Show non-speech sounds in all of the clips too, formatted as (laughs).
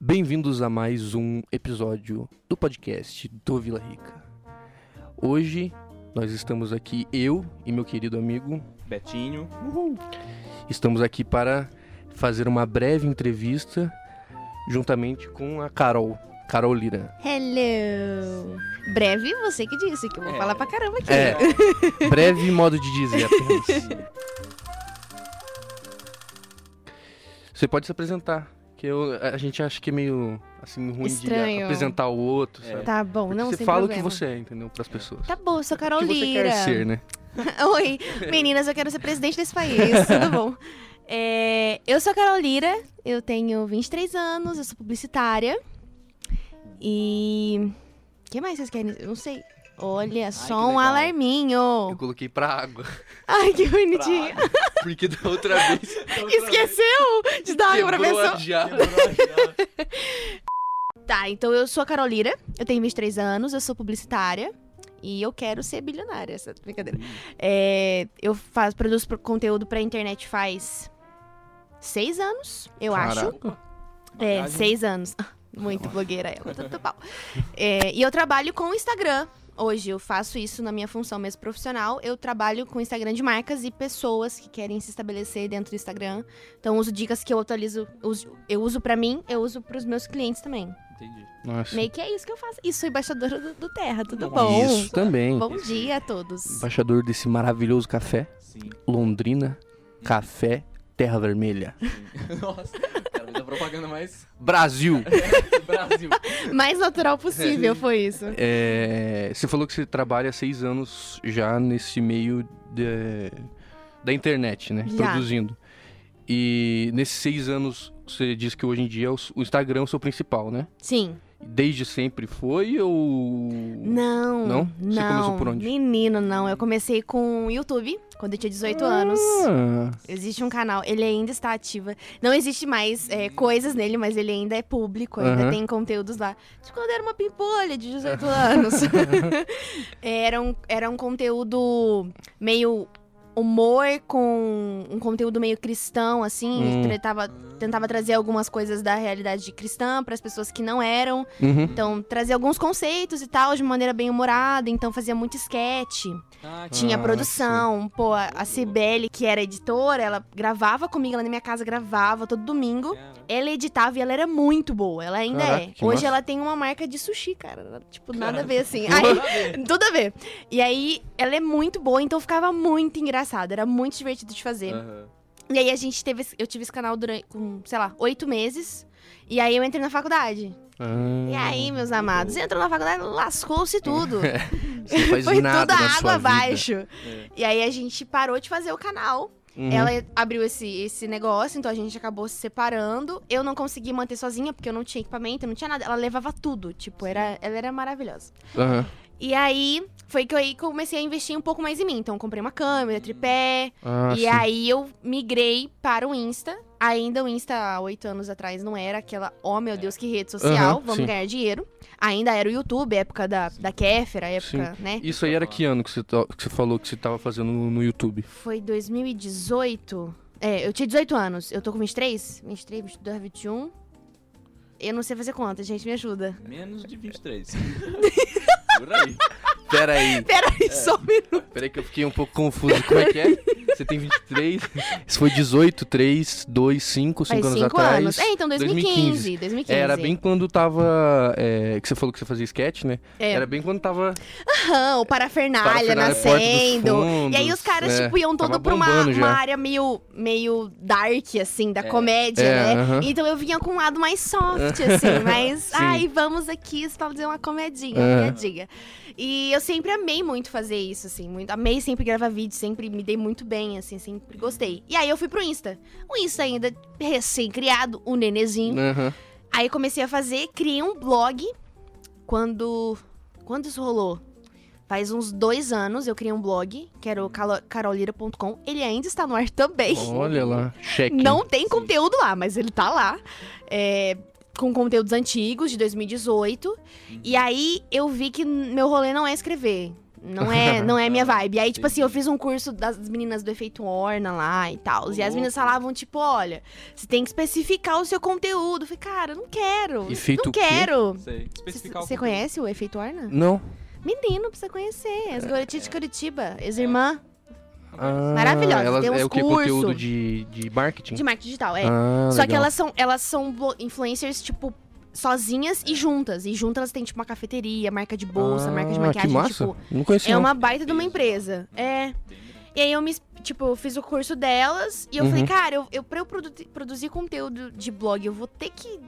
Bem-vindos a mais um episódio do podcast do Vila Rica. Hoje nós estamos aqui, eu e meu querido amigo, Betinho. estamos aqui para fazer uma breve entrevista juntamente com a Carol, Carol Lira. Hello! Breve, você que disse, que eu vou É. falar pra caramba aqui. É, (laughs) breve modo de dizer apenas. (laughs) Você pode se apresentar, que eu, a gente acha que é meio assim ruim de Estranho. apresentar o outro, É. sabe? Tá bom, Porque não, você sem fala problema. o que você é, entendeu? Para as pessoas. Tá bom, eu sou o Carol que você Lira. quer ser, né? (laughs) Oi, meninas, eu quero ser presidente desse país, (laughs) tudo bom? É, eu sou a Carol Lira, eu tenho 23 anos, eu sou publicitária. E. O que mais vocês querem? Eu não sei. Olha, só que um alarminho. Eu coloquei pra água. Ai, que (laughs) bonitinho. Porque da outra vez Esqueceu de dar água pra pessoa. Tá, então eu sou a Carol Lira, eu tenho 23 anos, eu sou publicitária e eu quero ser bilionária, essa brincadeira. É, eu faço, produzo pro- conteúdo pra internet faz seis anos, eu acho. Caraca. É, Bagagem. seis anos. (laughs) Muito blogueira ela, tudo pau. É, e eu trabalho com o Instagram. Hoje eu faço isso na minha função mesmo profissional. Eu trabalho com Instagram de marcas e pessoas que querem se estabelecer dentro do Instagram. Então uso dicas que eu atualizo, uso- eu uso pra mim, eu uso pros meus clientes também. Entendi. Nossa. Meio que é isso que eu faço. Isso, sou embaixadora do, do Terra, tudo Nossa. bom? Isso também. Bom dia a todos. Embaixador desse maravilhoso café. Sim. Londrina, café, terra vermelha. (laughs) Nossa, quero fazer a propaganda mais Brasil! do (laughs) Brasil. (laughs) Mais natural possível foi isso. É, você falou que você trabalha há seis anos já nesse meio de- da internet, né? Já. Produzindo. E nesses seis anos, você disse que hoje em dia o o Instagram é o seu principal, né? Sim. Desde sempre foi ou. Não. Não? Você não. começou por onde? Menino, não. Eu comecei com o YouTube quando eu tinha 18 anos. Ah, Existe um canal, ele ainda está ativo. Não existe mais é, coisas nele, mas ele ainda é público, ainda tem conteúdos lá. De quando eu era uma pimpolha de 18 anos. (laughs) (laughs) era, um, era um conteúdo meio humor com um conteúdo meio cristão, assim. Hum. Tentava, tentava trazer algumas coisas da realidade cristã para as pessoas que não eram. uhum. Então, trazia alguns conceitos e tal, de maneira bem humorada. Então, fazia muito sketch. Ah, Tinha Ah, produção, pô, a Cibele, que era editora, ela gravava comigo lá na minha casa, gravava todo domingo. Ela editava e ela era muito boa, ela ainda Caraca, é. Hoje massa. ela tem uma marca de sushi, cara. Tipo, nada a ver assim. (laughs) Aí, tudo a ver. E aí, ela é muito boa, então ficava muito engraçado, era muito divertido de fazer. Aham. E aí a gente teve, esse- eu tive esse canal durante, com, sei lá, oito meses. E aí eu entrei na faculdade. Ah, E aí, meus amados, entrou na faculdade, lascou-se tudo. (laughs) Foi nada tudo na água abaixo. É. E aí a gente parou de fazer o canal. Uhum. Ela abriu esse, esse negócio, então a gente acabou se separando. Eu não consegui manter sozinha, porque eu não tinha equipamento, não tinha nada. Ela levava tudo, tipo, era, ela era maravilhosa. Aham. E aí, foi que eu aí comecei a investir um pouco mais em mim. Então, eu comprei uma câmera, tripé. Ah, e sim. aí, eu migrei para o Insta. Ainda o Insta, há oito anos atrás, não era aquela, oh meu Deus, que rede social, Aham, vamos sim. ganhar dinheiro. Ainda era o YouTube, época da, da Kéfera, época, né? Isso aí era que ano que você, que você falou que você tava fazendo no, no YouTube? Foi 2018. É, eu tinha 18 anos. Eu tô com 23? 23, 22, 21. Eu não sei fazer conta, gente, me ajuda. Menos de 23. (laughs) Por aí. Pera aí, Peraí, (laughs) só um minuto. pera aí que eu fiquei um pouco confuso. Como é que é? Você tem 23, isso foi 18, 3, 2, 5, 5 Faz anos 5 atrás. anos. É, então 2015. 2015. É, era bem quando tava. é, que você falou que você fazia sketch, né? É. Era bem quando tava. Aham, o parafernália, Parafernália, nascendo. Fundos, e aí os caras, é, tipo, iam todo pra uma, uma área meio, meio dark, assim, da É. comédia, É, né? aham. Então eu vinha com um lado mais soft, assim, (laughs) mas. Sim. ai, vamos aqui fazer uma comedinha, Aham. piadinha. E eu sempre amei muito fazer isso, assim, muito. Amei sempre gravar vídeo, sempre me dei muito bem, assim, sempre gostei. E aí eu fui pro Insta. O Insta ainda recém-criado, o nenezinho. Aham. Aí comecei a fazer, criei um blog. Quando. Quando isso rolou? Faz uns dois anos eu criei um blog, que era o carolira.com. Ele ainda está no ar também. Olha lá, cheque. Não tem conteúdo lá, mas ele tá lá. É, com conteúdos antigos, de 2018. E aí eu vi que meu rolê não é escrever. não é, (laughs) não é minha vibe. Aí, tipo assim, eu fiz um curso das meninas do efeito Orna lá e tal. E as meninas falavam, tipo, olha, você tem que especificar o seu conteúdo. Eu falei, cara, não quero. Efeito não quero. Você conhece o efeito Orna? Não. Menino, precisa conhecer. As garotinhas de Curitiba, ex-irmã Ah, Maravilhosa, Elas, tem uns é o que? curso. Conteúdo de, de marketing? de marketing digital, é. Ah, Só que legal. elas são, elas são influencers, tipo, sozinhas e juntas. E juntas elas têm, tipo, uma cafeteria, marca de bolsa, marca de Ah, maquiagem, que massa. tipo. Não conhecia É uma baita de uma empresa. É. E aí eu me, tipo, eu fiz o curso delas e eu Uhum. falei, cara, eu, eu, pra eu produ- produzir conteúdo de blog, eu vou ter que,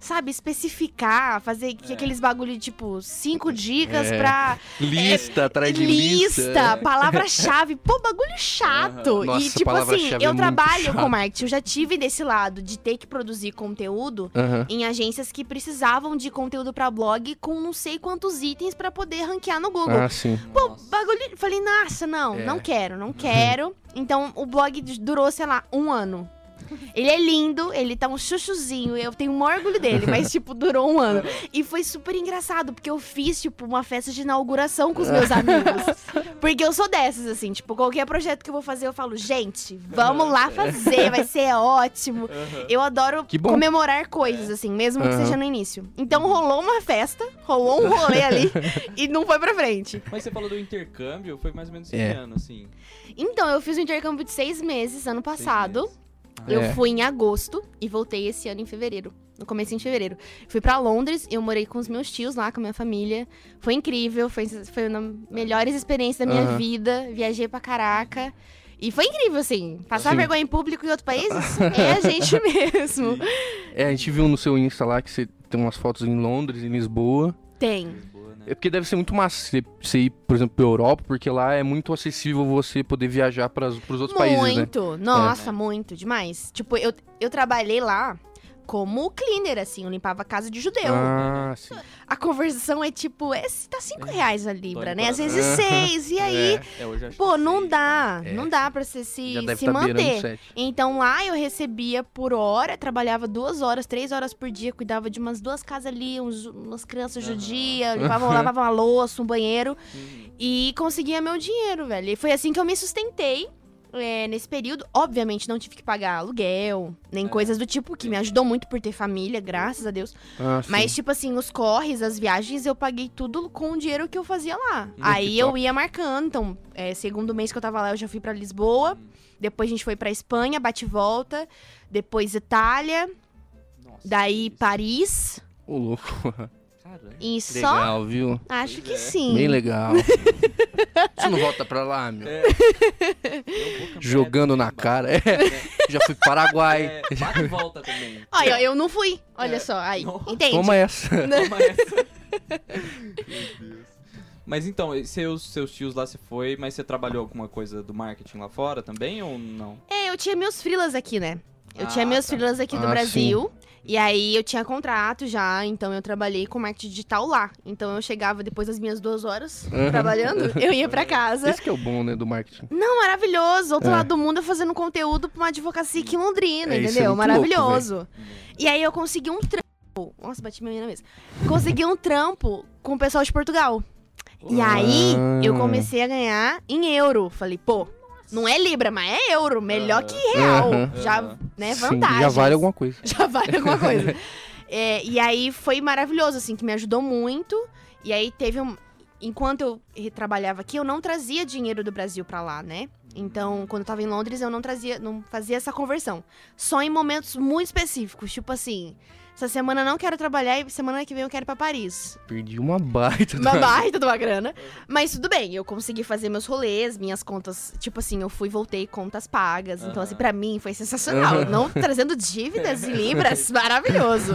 sabe, especificar, fazer que- aqueles bagulho de, tipo, cinco dicas É. pra (laughs) Lista, atrás de lista. lista, (laughs) palavra-chave. Pô, bagulho chato. Nossa, e, tipo assim, é eu muito trabalho com marketing, eu já tive desse lado de ter que produzir conteúdo Aham. em agências que precisavam de conteúdo pra blog com não sei quantos itens pra poder ranquear no Google. Ah, sim. Pô, bagulho. Falei, nossa, não, É. não quero, não quero. Então o blog durou, sei lá, um ano. Ele é lindo, ele tá um chuchuzinho, eu tenho um orgulho dele, mas, (laughs) tipo, durou um ano. E foi super engraçado, porque eu fiz, tipo, uma festa de inauguração com os meus amigos. (laughs) Porque eu sou dessas, assim, tipo, qualquer projeto que eu vou fazer, eu falo, gente, vamos lá fazer, vai ser (laughs) ótimo. Eu adoro Que comemorar coisas, assim, mesmo que Aham. seja no início. Então rolou uma festa, rolou um rolê ali e não foi pra frente. Mas você falou do intercâmbio, foi mais ou menos esse É. ano, assim. Então, eu fiz um intercâmbio de seis meses ano seis passado. meses. Eu É. fui em agosto e voltei esse ano em fevereiro. No começo de fevereiro. Fui pra Londres, eu morei com os meus tios lá, com a minha família. Foi incrível, foi, foi uma das melhores experiências da minha Aham. vida. Viajei pra caraca. E foi incrível, assim. Passar Sim. vergonha em público em outros (laughs) países é a gente (laughs) mesmo. É, a gente viu no seu Insta lá que você tem umas fotos em Londres, em Lisboa. Tem. É porque deve ser muito massa você, ir, por exemplo, pra Europa, porque lá é muito acessível você poder viajar para os outros países, né? Muito. Nossa, muito. Demais. Tipo, eu, eu trabalhei lá como cleaner, assim. Eu limpava a casa de judeu. Ah, sim. A conversão é tipo, esse tá 5 reais a libra, né? Às vezes ligado. 6. E (laughs) aí, É, É, eu acho pô, não seis, dá. É. Não dá pra você se, se beirando manter. Então lá eu recebia por hora, trabalhava duas horas, três horas por dia, cuidava de umas duas casas ali, uns, umas crianças Aham. judias, (laughs) limpava, lavava uma louça, um banheiro Uhum. e conseguia meu dinheiro, velho. E foi assim que eu me sustentei. É, nesse período, obviamente, não tive que pagar aluguel, nem É. coisas do tipo, que me ajudou muito por ter família, graças a Deus. Ah. Mas, tipo assim, os corres, as viagens, eu paguei tudo com o dinheiro que eu fazia lá. que Aí top. eu ia marcando. Então, é, segundo mês que eu tava lá, eu já fui pra Lisboa. Depois a gente foi pra Espanha, bate e volta. Depois Itália. Nossa, Daí. Paris. Ô, louco. (laughs) Caramba. E só. Legal, viu? Acho Pois que é. sim. Bem legal. (laughs) Você não volta pra lá, meu? É. Jogando na cara. É. Já fui pro Paraguai. É, bate e volta também. Olha, eu não fui. Olha É. só. Aí. Não. Entende? Toma essa. Toma (laughs) essa. Meu Deus. Mas então, seus, seus tios lá você foi, mas você trabalhou alguma coisa do marketing lá fora também ou não? É, eu tinha meus freelas aqui, né? Eu Ah, tinha meus tá. freelas aqui do Ah, Brasil. E aí eu tinha contrato já, então eu trabalhei com marketing digital lá. Então eu chegava depois das minhas duas horas Uhum. trabalhando, (laughs) eu ia pra casa. Esse que é o bom, né, do marketing. Não, maravilhoso. Outro É. lado do mundo eu fazendo conteúdo pra uma advocacia aqui em Londrina, É, isso é entendeu? muito maravilhoso. e aí eu consegui um trampo. Nossa, bati minha na mesa. Consegui um trampo com o pessoal de Portugal. E aí Ah. eu comecei a ganhar em euro. Falei, pô, não é Libra, mas é euro. Melhor que real. Aham. Já, né, vantagem. já vale alguma coisa. (laughs) Já vale alguma coisa. (laughs) É, e aí foi maravilhoso, assim, que me ajudou muito. E aí teve um. Enquanto eu trabalhava aqui, eu não trazia dinheiro do Brasil pra lá, né? Então, quando eu tava em Londres, eu não trazia, não fazia essa conversão. Só em momentos muito específicos, tipo assim, essa semana eu não quero trabalhar e semana que vem eu quero ir pra Paris. Perdi uma baita. Uma baita de uma grana. Mas tudo bem, eu consegui fazer meus rolês, minhas contas. Tipo assim, eu fui e voltei contas pagas. Então, assim, pra mim foi sensacional. Não trazendo dívidas em libras, (laughs) maravilhoso.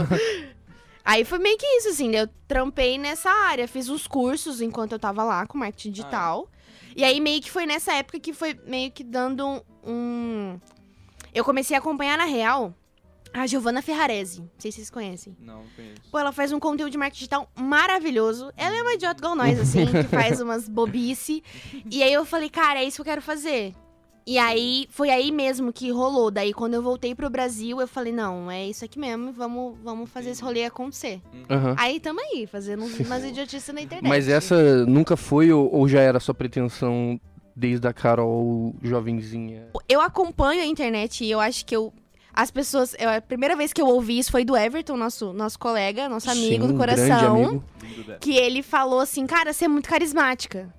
Aí foi meio que isso, assim, eu trampei nessa área, fiz uns cursos enquanto eu tava lá com marketing digital. E aí meio que foi nessa época que foi meio que dando um. Eu comecei a acompanhar na real a Giovanna Ferrarese. Não sei se vocês conhecem. Não, não conheço. Pô, ela faz um conteúdo de marketing digital maravilhoso. Ela é uma idiota igual nós, assim, que faz (laughs) umas bobice. E aí eu falei, cara, é isso que eu quero fazer. E aí, foi aí mesmo que rolou. Daí, quando eu voltei pro Brasil, eu falei, não, é isso aqui mesmo, vamos, vamos fazer esse rolê acontecer. Aham. Aí, tamo aí, fazendo umas idiotices na internet. Mas essa nunca foi ou, ou já era sua pretensão desde a Carol jovenzinha? Eu acompanho a internet e eu acho que eu... As pessoas... eu- a primeira vez que eu ouvi isso foi do Everton, nosso, nosso colega, nosso amigo Sim, do coração. amigo. Que ele falou assim, cara, você é muito carismática.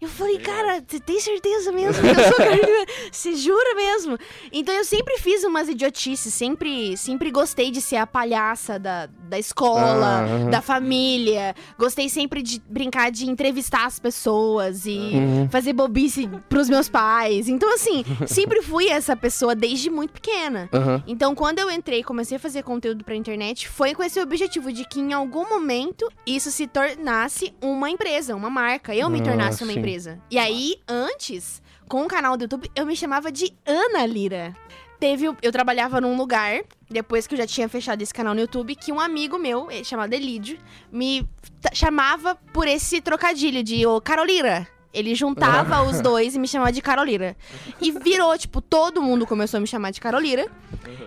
Eu falei, cara, você tem certeza mesmo que eu sou (laughs) carismática? Você jura mesmo? Então eu sempre fiz umas idiotices, sempre, sempre gostei de ser a palhaça da, da escola, Ah, da família. Gostei sempre de brincar de entrevistar as pessoas e Uhum. fazer bobice pros meus pais. Então, assim, (laughs) sempre fui essa pessoa desde muito pequena. Então, quando eu entrei e comecei a fazer conteúdo pra internet, foi com esse objetivo de que em algum momento isso se tornasse uma empresa, uma marca. Eu me Ah, tornasse uma sim. empresa. E aí, antes, com o canal do YouTube, eu me chamava de Ana Lira. Teve, eu trabalhava num lugar, depois que eu já tinha fechado esse canal no YouTube, que um amigo meu, eh, chamado Elídio, me chamava por esse trocadilho de ô Carolira. Ele juntava os dois e me chamava de Carolira. E virou, tipo, todo mundo começou a me chamar de Carolira.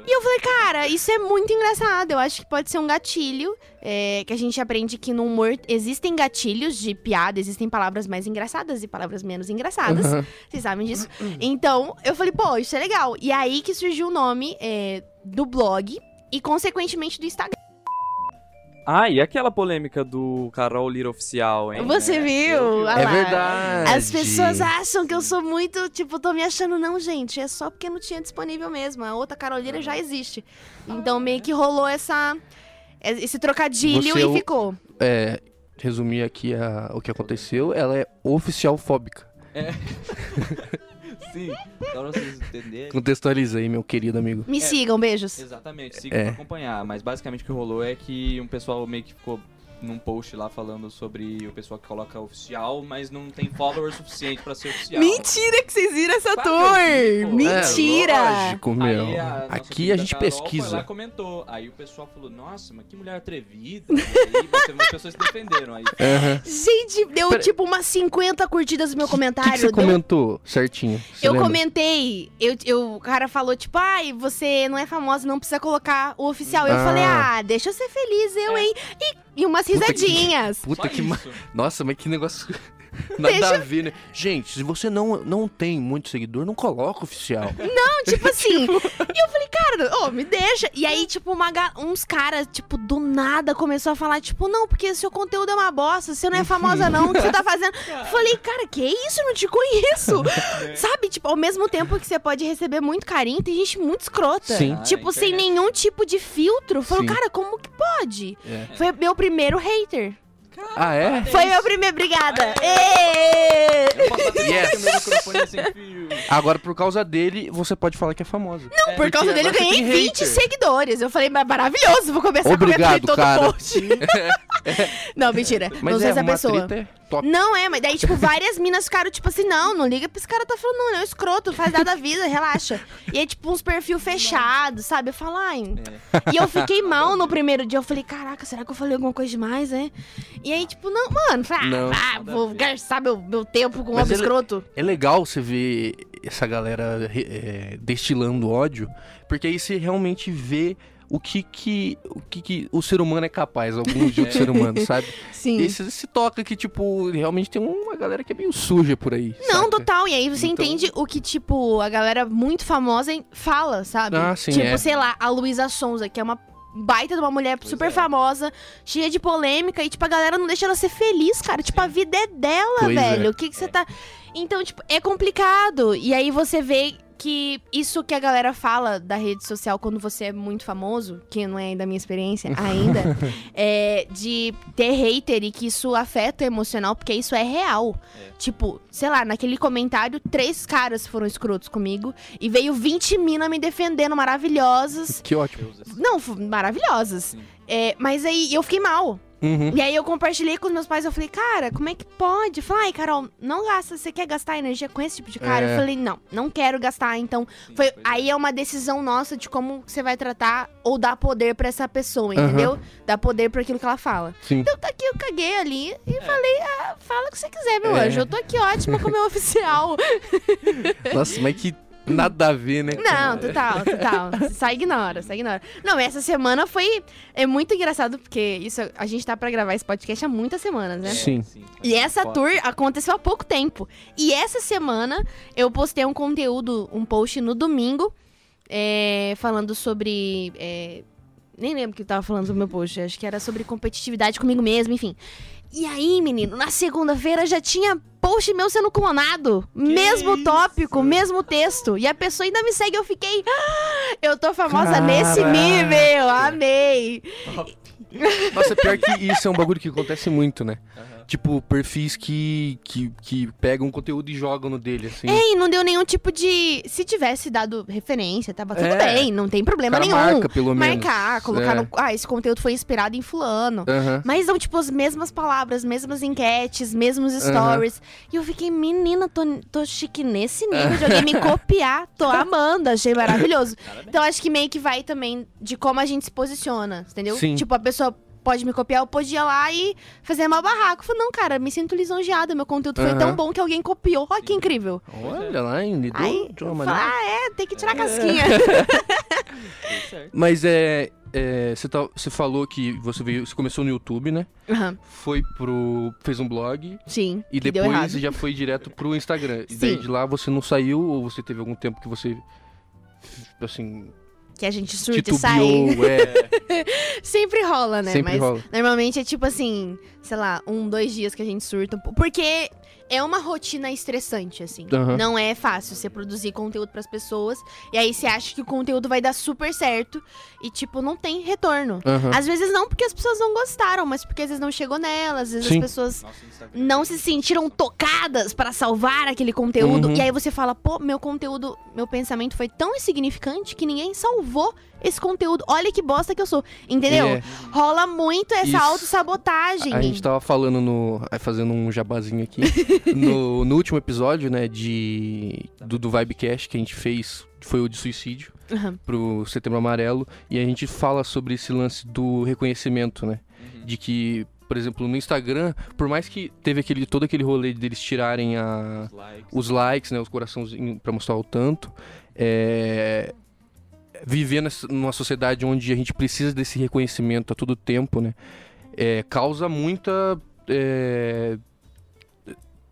E eu falei, cara, isso é muito engraçado. Eu acho que pode ser um gatilho. é, que a gente aprende que no humor existem gatilhos de piada, existem palavras mais engraçadas e palavras menos engraçadas. Aham. Vocês sabem disso? Então, eu falei, pô, isso é legal. E aí que surgiu o nome é, do blog e, consequentemente, do Instagram. Ah, e aquela polêmica do Carol Lira Oficial, hein? Você É, viu? eu vi. Ah É verdade. As pessoas acham que eu sou muito, tipo, tô me achando, não, gente. É só porque não tinha disponível mesmo. A outra Carolina já existe. Então meio que rolou essa. Esse trocadilho Você é e o- ficou. É, resumir aqui a- o que aconteceu, ela é oficial fóbica. (laughs) Sim, só pra vocês entenderem. Contextualiza aí, meu querido amigo. Me É. sigam, beijos. Exatamente, siga É. pra acompanhar. Mas basicamente o que rolou é que um pessoal meio que ficou num post lá falando sobre o pessoal que coloca oficial, mas não tem follower suficiente pra ser oficial. Mentira que vocês viram essa eu vi, pô. Mentira! É, lógico, meu. Aí a Aqui a gente Carol Foi lá pesquisa. e comentou. Aí o pessoal falou, nossa, mas que mulher atrevida. E aí umas pessoas se defenderam. Aí Aham. Gente, deu Pera- tipo umas 50 curtidas no meu O que, comentário. que você deu- comentou certinho? Você Eu lembra? comentei, eu, eu- o cara falou, tipo, ai, você não é famosa, não precisa colocar o oficial. Eu Ah. falei, ah, deixa eu ser feliz, eu, É. hein? E, e umas Puta que- risadinhas. Puta só que ma... Nossa, mas que negócio. Nada Deixa- a ver, né? Gente, se você não, não tem muito seguidor, não coloca oficial. Não, tipo (laughs) assim. e eu falei, cara, ô, me deixa. E aí, tipo, uma uns caras, tipo, do nada começou a falar, tipo, não, porque seu conteúdo é uma bosta, você não é famosa, não, o que você tá fazendo? (laughs) Falei, cara, que isso? Eu não te conheço. (laughs) Sabe, tipo, ao mesmo tempo que você pode receber muito carinho, tem gente muito escrota. Sim. Ah, Tipo, na sem nenhum tipo de filtro. Falou, cara, como que pode? É. Foi meu primeiro hater. Ah, é? Foi meu primeiro. Obrigada. Yes. é. Agora, por causa dele, você pode falar que é famosa. Não, por causa dele eu ganhei tem 20 hater. seguidores. Eu falei, mas maravilhoso, vou começar Obrigado, a comentar em todo cara. post. (laughs) não, mentira. Mas não sou é, essa uma pessoa. treta é top. Não é, mas daí, tipo, várias minas ficaram, tipo assim, não, não liga pra esse cara tá falando, não, ele é um escroto, faz nada da vida, relaxa. E é, tipo, uns perfil fechados, sabe? Eu falo, ai. É. E eu fiquei mal no primeiro dia, eu falei, caraca, será que eu falei alguma coisa demais, né? E aí, tipo, não, mano, falei, Não. ah, Nada vou gastar meu, meu tempo com um homem ele- escroto. É legal você ver essa galera é, destilando ódio, porque aí você realmente vê o que que o, que que o ser humano é capaz, alguns de outro ser humano, (laughs) sabe? Sim. E você se toca que, tipo, realmente tem uma galera que é meio suja por aí. Não, saca? total. E aí você Então- entende o que, tipo, a galera muito famosa fala, sabe? Ah, sim, tipo, é. sei lá, a Luísa Sonza, que é uma baita de uma mulher Pois super é. famosa, cheia de polêmica, e, tipo, a galera não deixa ela ser feliz, cara. Tipo, a vida é dela, Pois é. velho. O que, que você tá. Então, tipo, é complicado. E aí você vê que isso que a galera fala da rede social quando você é muito famoso, que não é da minha experiência (laughs) ainda, é de ter hater e que isso afeta o emocional, porque isso é real. É. Tipo, sei lá, naquele comentário, três caras foram escrotos comigo e veio 20 mina me defendendo, maravilhosas. Que ótimo. Não, maravilhosas. É, mas aí eu fiquei mal. Uhum. E aí eu compartilhei com os meus pais, eu falei, cara, como é que pode? Falei, ai, Carol, não gasta, você quer gastar energia com esse tipo de cara? É. Eu falei, não, não quero gastar. Então, Sim, foi, é. aí é uma decisão nossa de como você vai tratar ou dar poder pra essa pessoa, entendeu? Dar poder pra aquilo que ela fala. Sim. Então tá aqui, eu caguei ali e falei, ah, fala o que você quiser, meu É. anjo. Eu tô aqui ótima com o meu (laughs) oficial. Nossa, mas que nada a ver, né? Não, total, total. Só ignora, só ignora. Não, essa semana foi. É muito engraçado, porque isso, a gente tá pra gravar esse podcast há muitas semanas, né? Sim. E essa tour aconteceu há pouco tempo. E essa semana eu postei um conteúdo, um post no domingo, é, falando sobre. é, nem lembro o que eu tava falando no meu post. Acho que era sobre competitividade comigo mesmo, enfim. E aí, menino, na segunda-feira já tinha post meu sendo clonado. mesmo isso? tópico, mesmo texto. E a pessoa ainda me segue. Eu fiquei. "Ah, eu tô famosa nesse Caraca. nível. Amei. Nossa, pior que isso é um bagulho que acontece muito, né? Tipo, perfis que, que, que pegam conteúdo e jogam no dele, assim. É, e não deu nenhum tipo de. Se tivesse dado referência, tava tudo É. bem, não tem o problema cara nenhum. marca, pelo menos. Marcar, colocar É. no. Ah, esse conteúdo foi inspirado em fulano. Mas são, tipo, as mesmas palavras, mesmas enquetes, mesmos stories. E eu fiquei, menina, tô, tô chique nesse nível de (laughs) alguém me copiar. Tô amando, achei maravilhoso. Parabéns. Então acho que meio que vai também de como a gente se posiciona, entendeu? Sim. Tipo, a pessoa pode me copiar, eu podia ir lá e fazer uma barraco. Eu falei, não, cara, me sinto lisonjeada. Meu conteúdo foi Aham. tão bom que alguém copiou. Olha que incrível. Olha lá, hein? Lidou Aí, de uma maneira. ah, é, tem que tirar a casquinha. (laughs) Tudo certo. Mas é. é, você, tá, você falou que você veio. Você começou no YouTube, né? Aham, Foi pro. fez um blog. Sim, E depois já foi direto pro Instagram. E daí Sim. de lá você não saiu ou você teve algum tempo que você. Assim. Que a gente surta e sai. É. (laughs) Sempre rola, né? Sempre Mas rola. normalmente é tipo assim, sei lá, um, dois dias que a gente surta. Porque é uma rotina estressante, assim. Aham. Não é fácil você produzir conteúdo pras pessoas. E aí você acha que o conteúdo vai dar super certo. E, tipo, não tem retorno. Aham. Às vezes não porque as pessoas não gostaram, mas porque às vezes não chegou nelas. Às vezes Sim. as pessoas Nossa, não se sentiram tocadas para salvar aquele conteúdo. Uhum. E aí você fala, pô, meu conteúdo, meu pensamento foi tão insignificante que ninguém salvou esse conteúdo. Olha que bosta que eu sou. Entendeu? É. Rola muito essa autossabotagem. A gente tava falando no. aí Fazendo um jabazinho aqui. (laughs) no, no último episódio, né, de. Do, do Vibecast que a gente fez, foi o de suicídio, Aham. pro Setembro Amarelo. E a gente fala sobre esse lance do reconhecimento, né? Uhum. De que, por exemplo, no Instagram, por mais que teve aquele, todo aquele rolê deles tirarem a, Os likes. os likes, né, os coraçãozinhos pra mostrar o tanto, é, viver numa sociedade onde a gente precisa desse reconhecimento a todo tempo, né, é, causa muita é,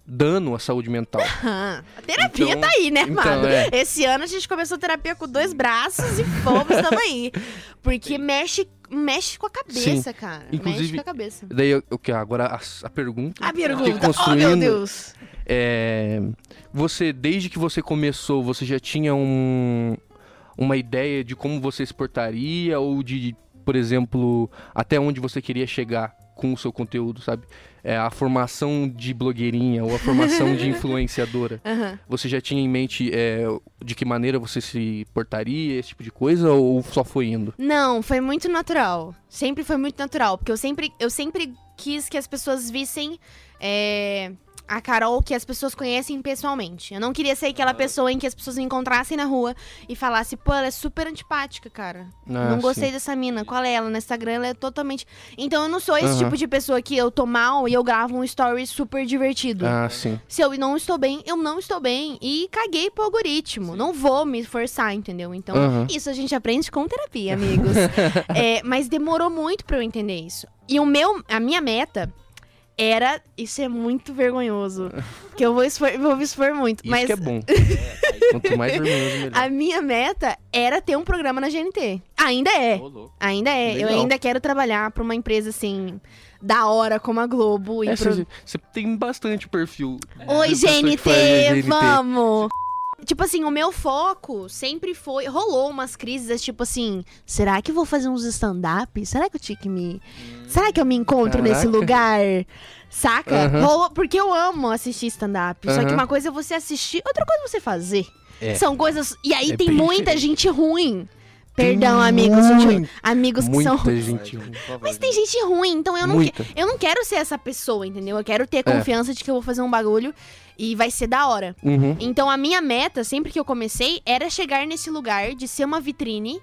dano à saúde mental. (laughs) A terapia Então- tá aí, né, então, amado? é. Esse ano a gente começou terapia com dois braços e fomos, tamo aí. Porque mexe, mexe com a cabeça, cara. mexe Inclusive- com a cabeça. Daí eu, eu que agora a, a pergunta. A pergunta, oh meu Deus. É, você, desde que você começou, você já tinha um, uma ideia de como você se portaria ou de, por exemplo, até onde você queria chegar com o seu conteúdo, sabe? É, a formação de blogueirinha ou a formação de (laughs) influenciadora. Aham. Você já tinha em mente é, de que maneira você se portaria, esse tipo de coisa, ou só foi indo? Não, foi muito natural. Sempre foi muito natural. Porque eu sempre, eu sempre quis que as pessoas vissem é, a Carol que as pessoas conhecem pessoalmente. Eu não queria ser aquela pessoa em que as pessoas me encontrassem na rua e falassem, pô, ela é super antipática, cara. Ah, não gostei sim. dessa mina. Qual é ela? No Instagram ela é totalmente. Então eu não sou esse tipo de pessoa que eu tô mal e eu gravo um story super divertido. Ah, sim. Se eu não estou bem, eu não estou bem. E caguei pro algoritmo. Não vou me forçar, entendeu? Então, isso a gente aprende com terapia, amigos. (laughs) É, mas demorou muito pra eu entender isso. E o meu, a minha meta era. Isso é muito vergonhoso. Que eu vou, expor, vou me expor muito. Isso mas que é bom. É, (laughs) Quanto mais vermelhoso, melhor. a minha meta era ter um programa na GNT. Ainda é. louco. Ainda é. Eu Legal. ainda quero trabalhar pra uma empresa assim. Da hora, como a Globo. E É, pro- você, tem bastante perfil. Oi, GNT, GNT. vamos! Tipo assim, o meu foco sempre foi. Rolou umas crises, tipo assim, será que eu vou fazer uns stand-up? Será que eu tinha que me. Será que eu me encontro nesse Caraca. lugar? Saca? Aham. Rolou, porque eu amo assistir stand-up. Só que uma coisa é você assistir, outra coisa é você fazer. É. São coisas. E aí É tem muita diferente. gente ruim Perdão, amigos, gente, amigos que muita são gente. Favor, Mas tem gente ruim, então eu não, que- eu não quero ser essa pessoa, entendeu? Eu quero ter É. confiança de que eu vou fazer um bagulho e vai ser da hora. Uhum. Então a minha meta, sempre que eu comecei, era chegar nesse lugar de ser uma vitrine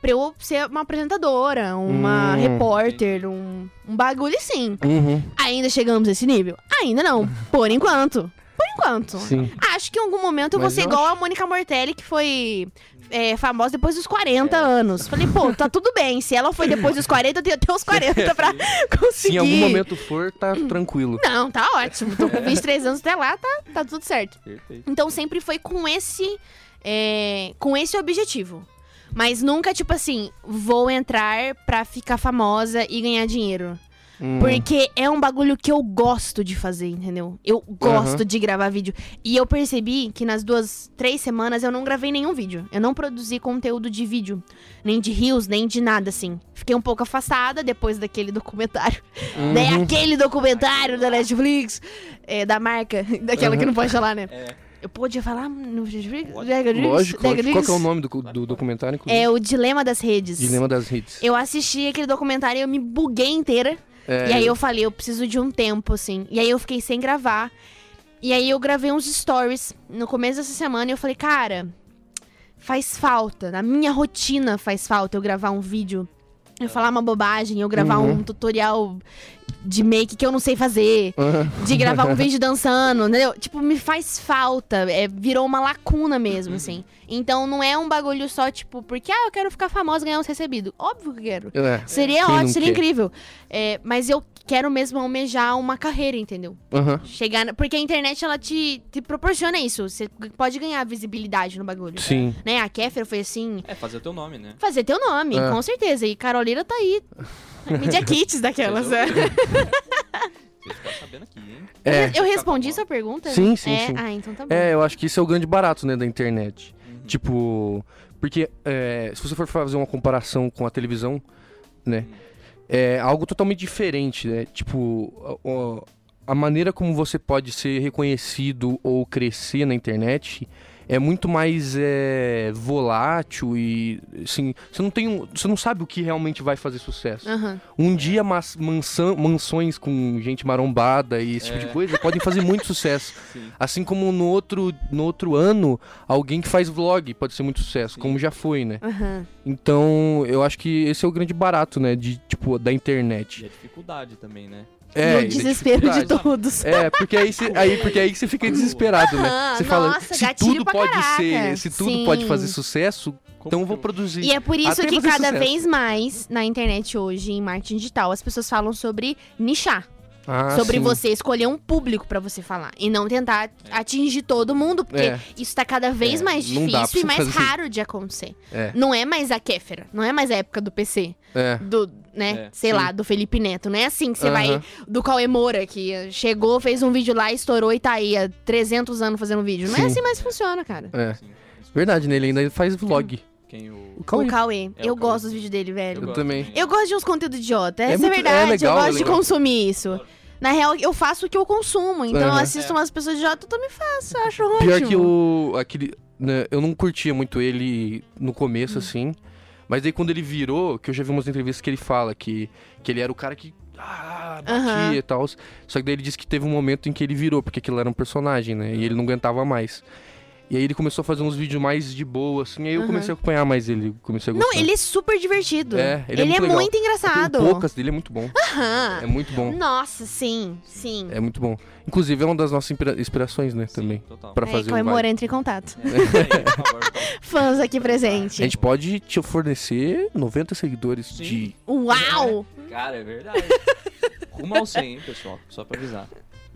pra eu ser uma apresentadora, uma Hum. repórter, um, um bagulho assim. Uhum. Ainda chegamos nesse nível? Ainda não, por enquanto. Por enquanto. Sim. Acho que em algum momento eu vou Mas ser eu igual a Mônica Mortelli, que foi é, famosa depois dos 40 anos. Falei, pô, tá tudo bem. Se ela foi depois dos 40, eu tenho até os (laughs) 40 pra conseguir. Se em algum momento for, tá tranquilo. Não, tá ótimo. Tô com 23 anos até lá, tá, tá tudo certo. Perfeito. Então sempre foi com esse, é, com esse objetivo. Mas nunca, tipo assim, vou entrar pra ficar famosa e ganhar dinheiro. Hum. Porque é um bagulho que eu gosto de fazer, entendeu? Eu gosto Aham. de gravar vídeo. E eu percebi que nas duas, três semanas eu não gravei nenhum vídeo. Eu não produzi conteúdo de vídeo. Nem de rios, nem de nada, assim. Fiquei um pouco afastada depois daquele (laughs) documentário. Uhum. Né? Aquele documentário da Netflix, é, da marca, (laughs) daquela que Uhum. não pode falar, né? É. Eu podia falar no? Lógico? Qual que é o nome do, do documentário, inclusive? É o Dilema das Redes. Dilema das Redes. Eu assisti aquele documentário e eu me buguei inteira. É, E aí eu falei, eu preciso de um tempo, assim. E aí eu fiquei sem gravar. E aí eu gravei uns stories no começo dessa semana e eu falei, cara, faz falta. Na minha rotina faz falta eu gravar um vídeo. Eu falar uma bobagem, eu gravar Uhum. um tutorial de make que eu não sei fazer. De gravar um (laughs) vídeo dançando, entendeu? Tipo, me faz falta. É, virou uma lacuna mesmo, assim. Então não é um bagulho só, tipo, porque, ah, eu quero ficar famosa e ganhar uns recebidos. Óbvio que eu quero. É. Seria Quem ótimo, seria quer? incrível. É, mas eu quero mesmo almejar uma carreira, entendeu? Aham. Chegar. na- Porque a internet, ela te, te proporciona isso. Você pode ganhar visibilidade no bagulho. Sim. Né? A Kéfera foi assim. É, fazer o teu nome, né? Fazer teu nome, É. com certeza. E Carolina tá aí. (laughs) Media kits daquelas. é. (laughs) Sabendo aqui, hein? É. Eu respondi sua pergunta? Sim, sim, É? sim. Ah, então tá bom. É, eu acho que isso é o grande barato, né, da internet. Uhum. Tipo, porque é, se você for fazer uma comparação com a televisão, né, é algo totalmente diferente, né? Tipo, a, a maneira como você pode ser reconhecido ou crescer na internet é muito mais é, volátil e assim, você não tem um, você não sabe o que realmente vai fazer sucesso. Aham. Um dia mas, mansão, mansões com gente marombada e esse tipo É. de coisa podem fazer muito (laughs) sucesso. Sim. Assim como no outro, no outro ano, alguém que faz vlog pode ser muito sucesso, Sim. como já foi, né? Aham. Então, eu acho que esse é o grande barato, né? De, tipo, da E internet. a dificuldade também, né? É, o da desespero de todos. É, porque aí, você, aí, porque aí você fica desesperado, né? Você fala, nossa, se tudo pode caraca. ser, se tudo Sim. pode fazer sucesso, então vou produzir. E é por isso que cada sucesso. vez mais na internet hoje, em marketing digital, as pessoas falam sobre nichar. Ah, sobre sim. você escolher um público pra você falar. E não tentar atingir todo mundo, porque É. isso tá cada vez É, mais difícil e mais fazer assim. raro de acontecer. É. Não é mais a Kéfera, não é mais a época do PC, É. do, né, É, sei sim. lá, do Felipe Neto. Não é assim que você Aham. vai, do Cauê Moura, que chegou, fez um vídeo lá, estourou e tá aí há 300 anos fazendo vídeo. Não é Sim. assim mais funciona, cara. É. Verdade, né? Ele ainda faz vlog. Quem o... O O Cauê. Cauê, É, o eu Cauê. gosto dos vídeos dele, velho. Eu gosto também. Eu gosto de uns conteúdos idiota. Essa é, muito- é verdade. legal, eu é gosto de legal. consumir isso. Na real, eu faço o que eu consumo. Então eu Aham. assisto É. umas pessoas idiotas, eu também faço. Eu acho ótimo. Pior que o. aquele. né, eu não curtia muito ele no começo, Hum. assim. Mas aí quando ele virou, que eu já vi umas entrevistas que ele fala que, que ele era o cara que. Ah, batia Aham. e tal. Só que daí ele disse que teve um momento em que ele virou, porque aquilo era um personagem, né? E ele não aguentava mais. E aí ele começou a fazer uns vídeos mais de boa, assim. Aí eu Aham. comecei a acompanhar mais ele. Comecei a gostar. Não, ele é super divertido. É, ele ele é muito é muito engraçado. Poucas dele é muito bom. Aham. É muito bom. Nossa, sim, sim. É muito bom. Inclusive é uma das nossas inspira- inspirações, né? Também. Total. Pra Aí, fazer Vai. entre em contato. É. (laughs) Fãs aqui A presente. gente pode te fornecer 90 seguidores Sim. de. Uau! Cara, é verdade. Rumo ao 100, hein, pessoal? Só pra avisar.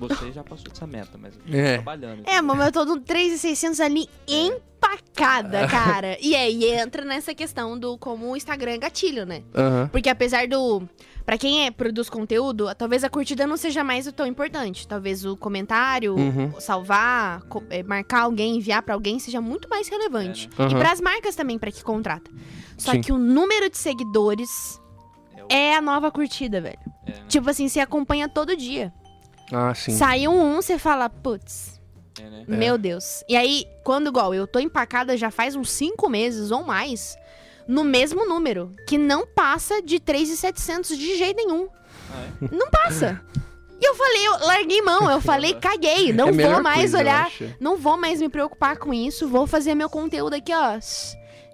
Você já passou dessa meta, mas a gente É. tá trabalhando. É, mas eu tô no 3,600 ali empacada, cara. E aí entra nessa questão do como o Instagram é gatilho, né? Aham. Porque apesar do. Pra quem é, produz conteúdo, talvez a curtida não seja mais o tão importante. Talvez o comentário, Uhum. salvar, co- é, marcar alguém, enviar pra alguém seja muito mais relevante. É, né? E Aham. pras marcas também, pra que contrata. Só Sim. que o número de seguidores É o- é a nova curtida, velho. É, né? Tipo assim, você acompanha todo dia. Ah, sim. Saiu um, você fala, putz, É, né? É. meu Deus. E aí, quando igual eu tô empacada já faz uns cinco meses ou mais, no mesmo número, que não passa de 3,700 de jeito nenhum. Ah, é? Não passa. E eu falei, eu larguei mão, eu falei, (laughs) caguei, não É a melhor vou mais coisa, olhar, não vou mais me preocupar com isso, vou fazer meu conteúdo aqui, ó,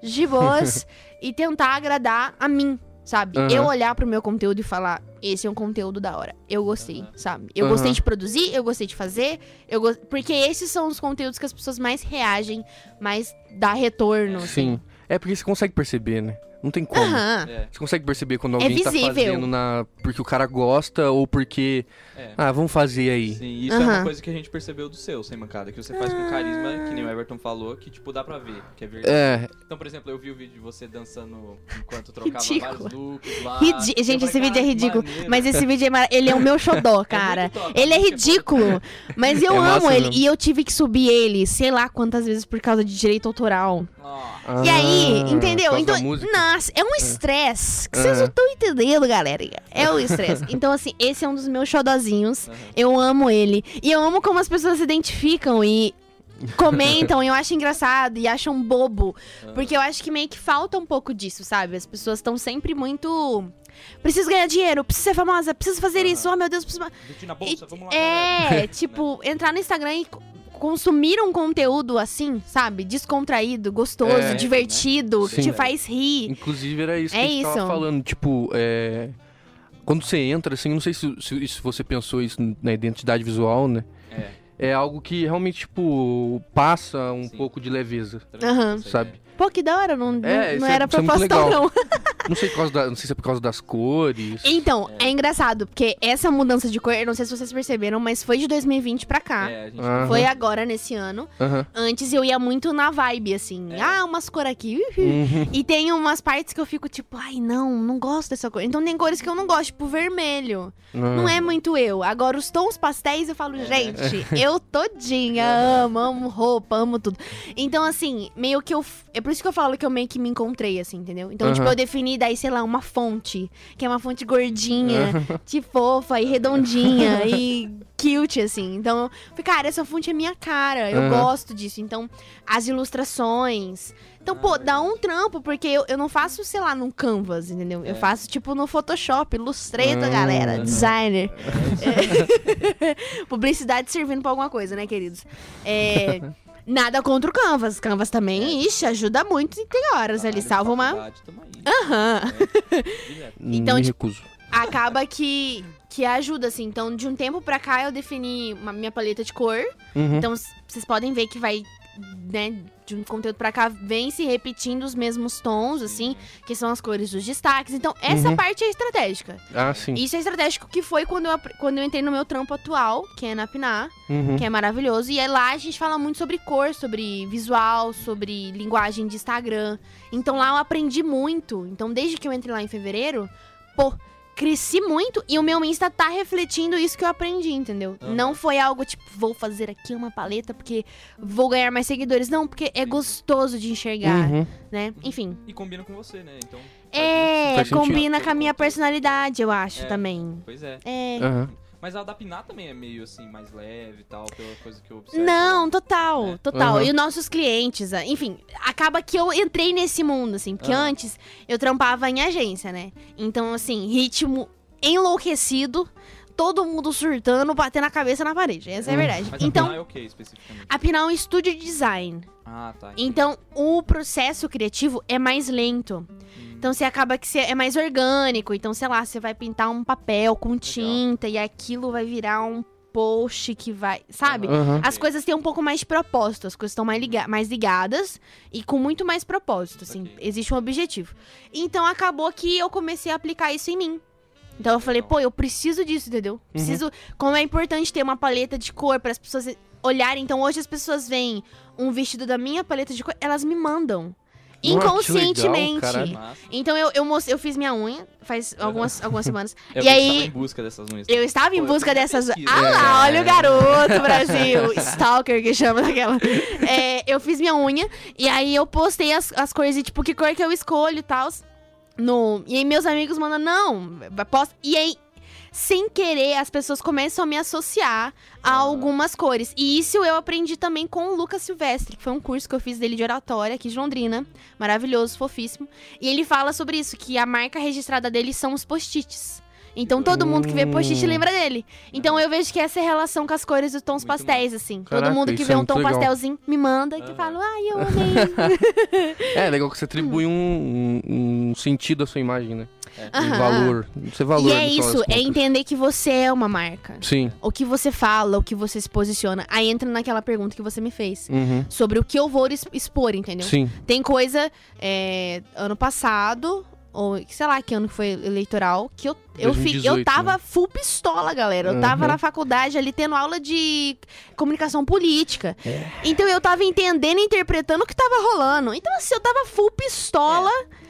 de boas (laughs) e tentar agradar a mim, sabe? Aham. Eu olhar pro meu conteúdo e falar, esse é um conteúdo da hora. Eu gostei, sabe? Eu Aham. gostei de produzir, eu gostei de fazer, eu go... porque esses são os conteúdos que as pessoas mais reagem, mais dá retorno, assim. Sim. É porque você consegue perceber, né? Não tem como. Aham. É, Você consegue perceber quando alguém tá visível. fazendo na... porque o cara gosta ou porque. é. Ah, vamos fazer aí. Sim, isso é uma coisa que a gente percebeu do seu, sem mancada, que você faz com carisma, que nem o Everton falou, que tipo dá pra ver, que é verdade. É, Então, por exemplo, eu vi o vídeo de você dançando enquanto (laughs) trocava Ridículo. vários looks lá. Ridi- Eu Gente, falei, esse vídeo é "Cara, que ridículo. maneiro." Mas esse vídeo é mar... ele é o meu xodó, (laughs) cara. top, ele é porque ridículo. Mas eu É amo massa ele. mesmo. E eu tive que subir ele, sei lá quantas vezes por causa de direito autoral. Ah, e aí, Ah, entendeu? por causa Então, música. Nossa, é um estresse que vocês não estão entendendo, galera. É um estresse. (laughs) Então, assim, esse é um dos meus xodozinhos. Eu amo ele. E eu amo como as pessoas se identificam e comentam, e eu acho engraçado e acham bobo. Porque eu acho que meio que falta um pouco disso, sabe? As pessoas estão sempre muito. Preciso ganhar dinheiro, preciso ser famosa, preciso fazer isso, oh meu Deus, preciso. Bolsa, E- vamos lá. galera. É, tipo, (laughs) entrar no Instagram e consumir um conteúdo assim, sabe? Descontraído, gostoso, É, divertido, que Sim. te faz rir. Inclusive era isso É que a gente tava isso. falando. Tipo, é. Quando você entra, assim, não sei se, se, se você pensou isso na identidade visual, né? É, É algo que realmente, tipo, passa um Sim. pouco de leveza. Aham. isso aí, Sabe? Pô, que da hora, não, É, não é- era é proposital, não. Não sei, por causa da- não sei se é por causa das cores. Então, é. engraçado, porque essa mudança de cor, eu não sei se vocês perceberam, mas foi de 2020 pra cá. É, gente. Foi agora, nesse ano. Antes eu ia muito na vibe, assim. É. Ah, umas cores aqui. uhul. Uhum. E tem umas partes que eu fico tipo, ai, não, não gosto dessa cor. Então tem cores que eu não gosto, tipo vermelho. Não é muito eu. Agora, os tons pastéis, eu falo, É. gente, (laughs) eu todinha amo, amo roupa, amo tudo. Então, assim, meio que eu. É por isso que eu falo que eu meio que me encontrei, assim, entendeu? Então, tipo, Aham. eu defini daí, sei lá, uma fonte, que é uma fonte gordinha, de fofa e redondinha e cute, assim. Então, eu falei, cara, essa fonte é minha cara, eu Aham. gosto disso. Então, as ilustrações. Então, pô, dá um trampo, porque eu, eu não faço, sei lá, num Canvas, entendeu? Eu É. faço, tipo, no Photoshop, Illustrator, Ah. galera, designer. É, (laughs) (laughs) Publicidade servindo pra alguma coisa, né, queridos? É, (laughs) nada contra o Canvas. Canvas também, ixi, ajuda muito e tem horas ali, salva uma... Aham. Direto. (laughs) Então, Me tipo, recuso. Acaba que, que ajuda, assim. Então, de um tempo pra cá, eu defini uma minha paleta de cor. Uhum. Então, vocês podem ver que vai, né, de um conteúdo pra cá, vem se repetindo os mesmos tons, assim, que são as cores dos destaques. Então, essa Uhum. parte é estratégica. Ah, sim. Isso é estratégico que foi quando eu, quando eu entrei no meu trampo atual, que é na Pinar, Uhum. que é maravilhoso. E aí lá a gente fala muito sobre cor, sobre visual, sobre linguagem de Instagram. Então lá eu aprendi muito. Então, desde que eu entrei lá em fevereiro, pô, cresci muito e o meu Insta tá refletindo isso que eu aprendi, entendeu? Aham. Não foi algo tipo, vou fazer aqui uma paleta porque vou ganhar mais seguidores. Não, porque é gostoso de enxergar, Uhum. né? Enfim. E combina com você, né? Então. É, combina com a minha personalidade, eu acho, É. também. Pois é. É. Aham. Mas a da Pinar também é meio assim, mais leve e tal, pela coisa que eu observo. Não, total, É. total. Aham. E os nossos clientes, ah, enfim, acaba que eu entrei nesse mundo, assim, porque Aham. antes eu trampava em agência, né? Então, assim, ritmo enlouquecido, todo mundo surtando, batendo a cabeça na parede. Essa é a Hum. verdade. Mas a Então, Pinar é o que especificamente? a Pinal é um estúdio de design. Ah, tá. Então, o processo criativo é mais lento. Hum, Então, você acaba que você é mais orgânico. Então, sei lá, você vai pintar um papel com tinta e aquilo vai virar um post que vai, sabe? Aham. As coisas têm um pouco mais de propósito, as coisas estão mais, liga mais ligadas e com muito mais propósito, assim, Ok. existe um objetivo. Então acabou que eu comecei a aplicar isso em mim. Então eu falei, Legal. pô, eu preciso disso, entendeu? Preciso. Como é importante ter uma paleta de cor para as pessoas olharem. Então hoje as pessoas veem um vestido da minha paleta de cor, elas me mandam. Ah, que legal, Inconscientemente. Massa. então eu, eu, mos- eu fiz minha unha faz algumas, algumas semanas. (laughs) Eu e aí. tava em busca dessas unhas. Eu estava em Pô, busca dessas. pesquisa. Ah lá, É. olha o garoto, Brasil. (laughs) Stalker que chama daquela. É, eu fiz minha unha e aí eu postei as, as cores e, tipo, que cor que eu escolho e tal. No... E aí meus amigos mandam, não, posta. E aí. Sem querer, as pessoas começam a me associar a algumas cores. E isso eu aprendi também com o Lucas Silvestre, que foi um curso que eu fiz dele de oratória aqui de Londrina. Maravilhoso, fofíssimo. E ele fala sobre isso, que a marca registrada dele são os post-its. Então todo mundo que vê post-it Hum. lembra dele. Então eu vejo que essa é a relação com as cores dos tons Muito pastéis, assim. Caraca, todo mundo que vê é um tom legal. pastelzinho me manda e que Aham. fala, ai, eu amei. (laughs) É, legal que você atribui um, um, um sentido à sua imagem, né? É. Valor. Você valor e é isso, é entender que você é uma marca. Sim. O que você fala, o que você se posiciona. Aí entra naquela pergunta que você me fez. Uhum. Sobre o que eu vou expor, entendeu? Sim. Tem coisa, é, ano passado, ou sei lá que ano que foi eleitoral, que eu, eu, fi- 2018, eu tava né? full pistola, galera. Eu tava Uhum. na faculdade ali tendo aula de comunicação política. É. Então eu tava entendendo e interpretando o que tava rolando. Então, assim, eu tava full pistola. Bonito.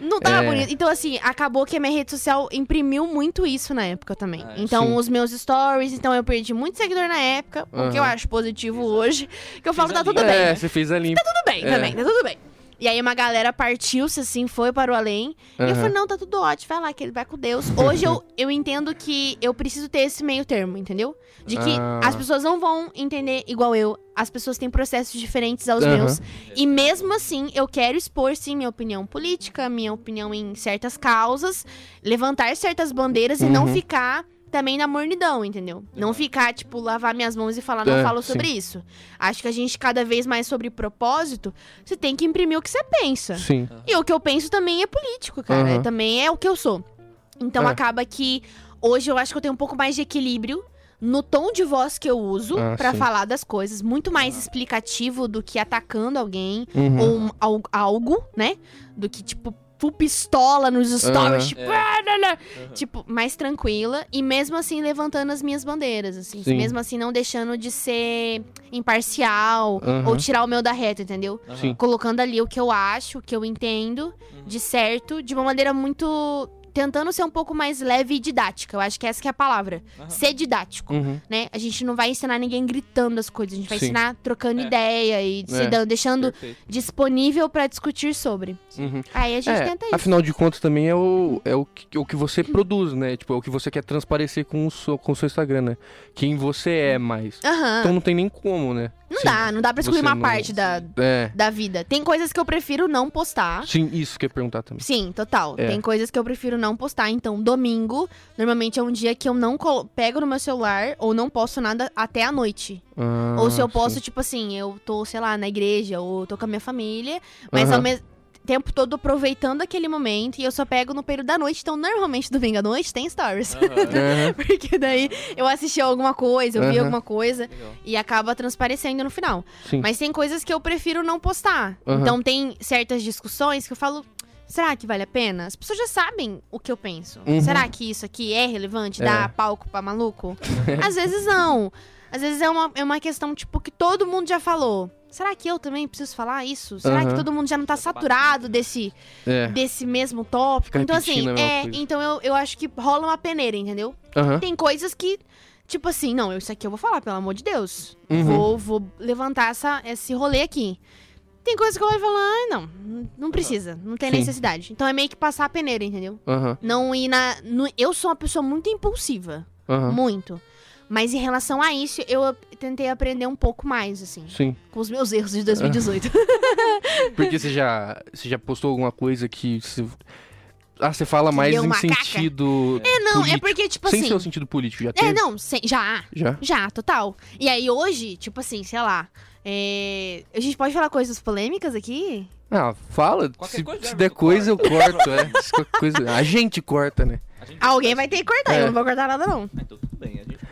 Não tava É. bonito. Então, assim, acabou que a minha rede social imprimiu muito isso na época também. É. então, Sim. os meus stories, então eu perdi muito seguidor na época, o que eu acho positivo Exato. hoje. Que eu falo, tá a tudo bem. É, você fez a limpa. Tudo bem É. também, tá tudo bem. E aí uma galera partiu-se assim, foi para o além. E eu falei, não, tá tudo ótimo, vai lá, que ele vai com Deus. Hoje eu, (laughs) eu entendo que eu preciso ter esse meio termo, entendeu? De que Ah. as pessoas não vão entender igual eu. As pessoas têm processos diferentes aos Aham. meus. E mesmo assim, eu quero expor, sim, minha opinião política, minha opinião em certas causas, levantar certas bandeiras e não Uhum. ficar também na mornidão, entendeu? Não ficar, tipo, lavar minhas mãos e falar, não É, falo sim. sobre isso. Acho que a gente, cada vez mais sobre propósito, você tem que imprimir o que você pensa. Sim. E o que eu penso também é político, cara. É- também é o que eu sou. Então É. acaba que hoje eu acho que eu tenho um pouco mais de equilíbrio no tom de voz que eu uso Ah, pra sim. falar das coisas, muito mais explicativo do que atacando alguém Uhum. ou um- al- algo, né? Do que tipo full pistola nos stories, tipo, É. "Ah, lá, lá", Aham. tipo, mais tranquila e mesmo assim levantando as minhas bandeiras, assim, Sim. mesmo assim não deixando de ser imparcial ou tirar o meu da reta, entendeu? Colocando ali o que eu acho, o que eu entendo Uhum. de certo, de uma maneira muito tentando ser um pouco mais leve e didática. Eu acho que essa que é a palavra. Aham. Ser didático, Uhum. né? A gente não vai ensinar ninguém gritando as coisas, a gente vai Sim. ensinar trocando É. ideia e se É. dando- deixando Perfeito. disponível pra discutir sobre. Uhum. Aí a gente É, tenta isso. afinal de contas também é o, é o, que, o que você produz, né? Tipo, é o que você quer transparecer com o seu, com o seu Instagram, né? Quem você é mais. Então não tem nem como, né? Não Sim. dá, não dá pra excluir Você uma não- parte da, É. da vida. Tem coisas que eu prefiro não postar. Sim, isso que eu ia perguntar também. Sim, total. É. Tem coisas que eu prefiro não postar. Então, domingo, normalmente é um dia que eu não colo- pego no meu celular ou não posto nada até a noite. Ah, ou se eu sim. posto, tipo assim, eu tô, sei lá, na igreja ou tô com a minha família, mas Aham. ao mesmo tempo todo aproveitando aquele momento e eu só pego no período da noite. Então, normalmente, domingo à noite tem stories. (laughs) Aham. Porque daí eu assisti alguma coisa, eu vi Aham. alguma coisa Legal. e acaba transparecendo no final. Sim. Mas tem coisas que eu prefiro não postar. Aham. Então tem certas discussões que eu falo. Será que vale a pena? As pessoas já sabem o que eu penso. Uhum. Será que isso aqui é relevante? É. Dá palco pra maluco? (laughs) Às vezes não. Às vezes é uma, é uma questão, tipo, que todo mundo já falou. Será que eu também preciso falar isso? Será que todo mundo já não tá saturado desse, É. desse mesmo tópico? Fica então, assim, é. coisa. Então eu, eu acho que rola uma peneira, entendeu? Tem coisas que, tipo assim, não, isso aqui eu vou falar, pelo amor de Deus. Uhum. Vou, vou levantar essa, esse rolê aqui. Tem coisas que eu vou falar, ah, não, não precisa, não tem Sim. necessidade. Então é meio que passar a peneira, entendeu? Não ir na. no- eu sou uma pessoa muito impulsiva. Muito. Mas em relação a isso, eu tentei aprender um pouco mais, assim. Sim. Com os meus erros de 2018. (laughs) Porque você já, você já postou alguma coisa que. Você... Ah, você fala mais deu em caca? sentido. É, não, é político. porque, tipo Sem assim. ser o sentido político, já teve? É, não, sem- já. Já? Já, total. E aí hoje, tipo assim, sei lá. é, A gente pode falar coisas polêmicas aqui? Ah, fala. Qualquer Se, coisa, se Everton, der coisa, eu corta. corto, é. Coisa. A gente corta, né? A gente Alguém vai ter que cortar, É. eu não vou cortar nada, não. Ah, então tudo bem,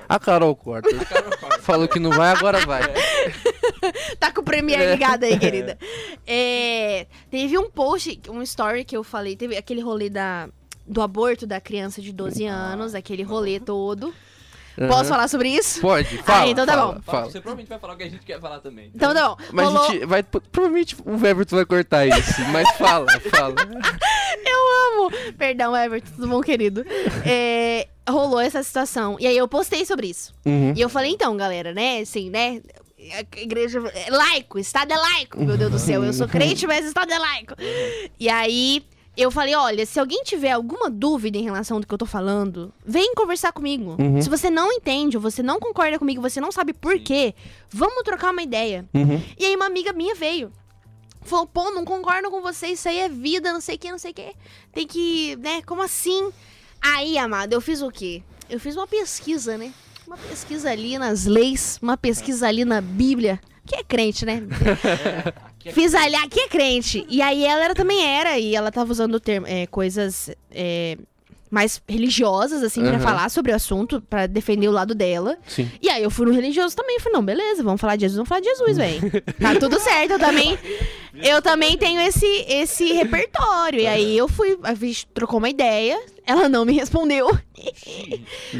a Carol corta. A Carol corta. Falou que não vai, agora vai. (laughs) Tá com o Premiere É. ligado aí, querida. (laughs) É, teve um post, um story que eu falei, teve aquele rolê da, do aborto da criança de 12 anos, aquele rolê todo. Posso Aham. falar sobre isso? Pode, fala. então tá fala, bom. Fala. Você provavelmente vai falar o que a gente quer falar também. Então tá bom. Mas rolou... a gente vai. Provavelmente o Everton vai cortar isso. Mas fala, fala. (laughs) amo. Perdão, Everton, tudo bom, querido? É, rolou essa situação. E aí eu postei sobre isso. Uhum. E eu falei, então, galera, né, assim, né? A igreja é laico, Estado é laico, meu Deus do céu. Eu sou (laughs) crente, mas Estado é laico. E aí, eu falei, olha, se alguém tiver alguma dúvida em relação do que eu tô falando, vem conversar comigo. Uhum. Se você não entende, ou você não concorda comigo, você não sabe por quê, vamos trocar uma ideia. Uhum. E aí uma amiga minha veio. Falou, pô, não concordo com você, isso aí é vida, não sei o que, não sei o que. Tem que, né, como assim? Aí, amada, eu fiz o quê? Eu fiz uma pesquisa, né? Uma pesquisa ali nas leis, uma pesquisa ali na Bíblia. Que é crente, né? (laughs) Fiz ali, aqui é crente. E aí ela era- também era, e ela tava usando termo, é, coisas é, mais religiosas, assim, pra Aham. falar sobre o assunto, pra defender o lado dela. Sim. E aí eu fui no religioso também, falei, não, beleza, vamos falar de Jesus, vamos falar de Jesus, velho. (laughs) Tá tudo certo, eu também. Eu também tenho esse, esse repertório. E aí eu fui, a gente trocou uma ideia, ela não me respondeu.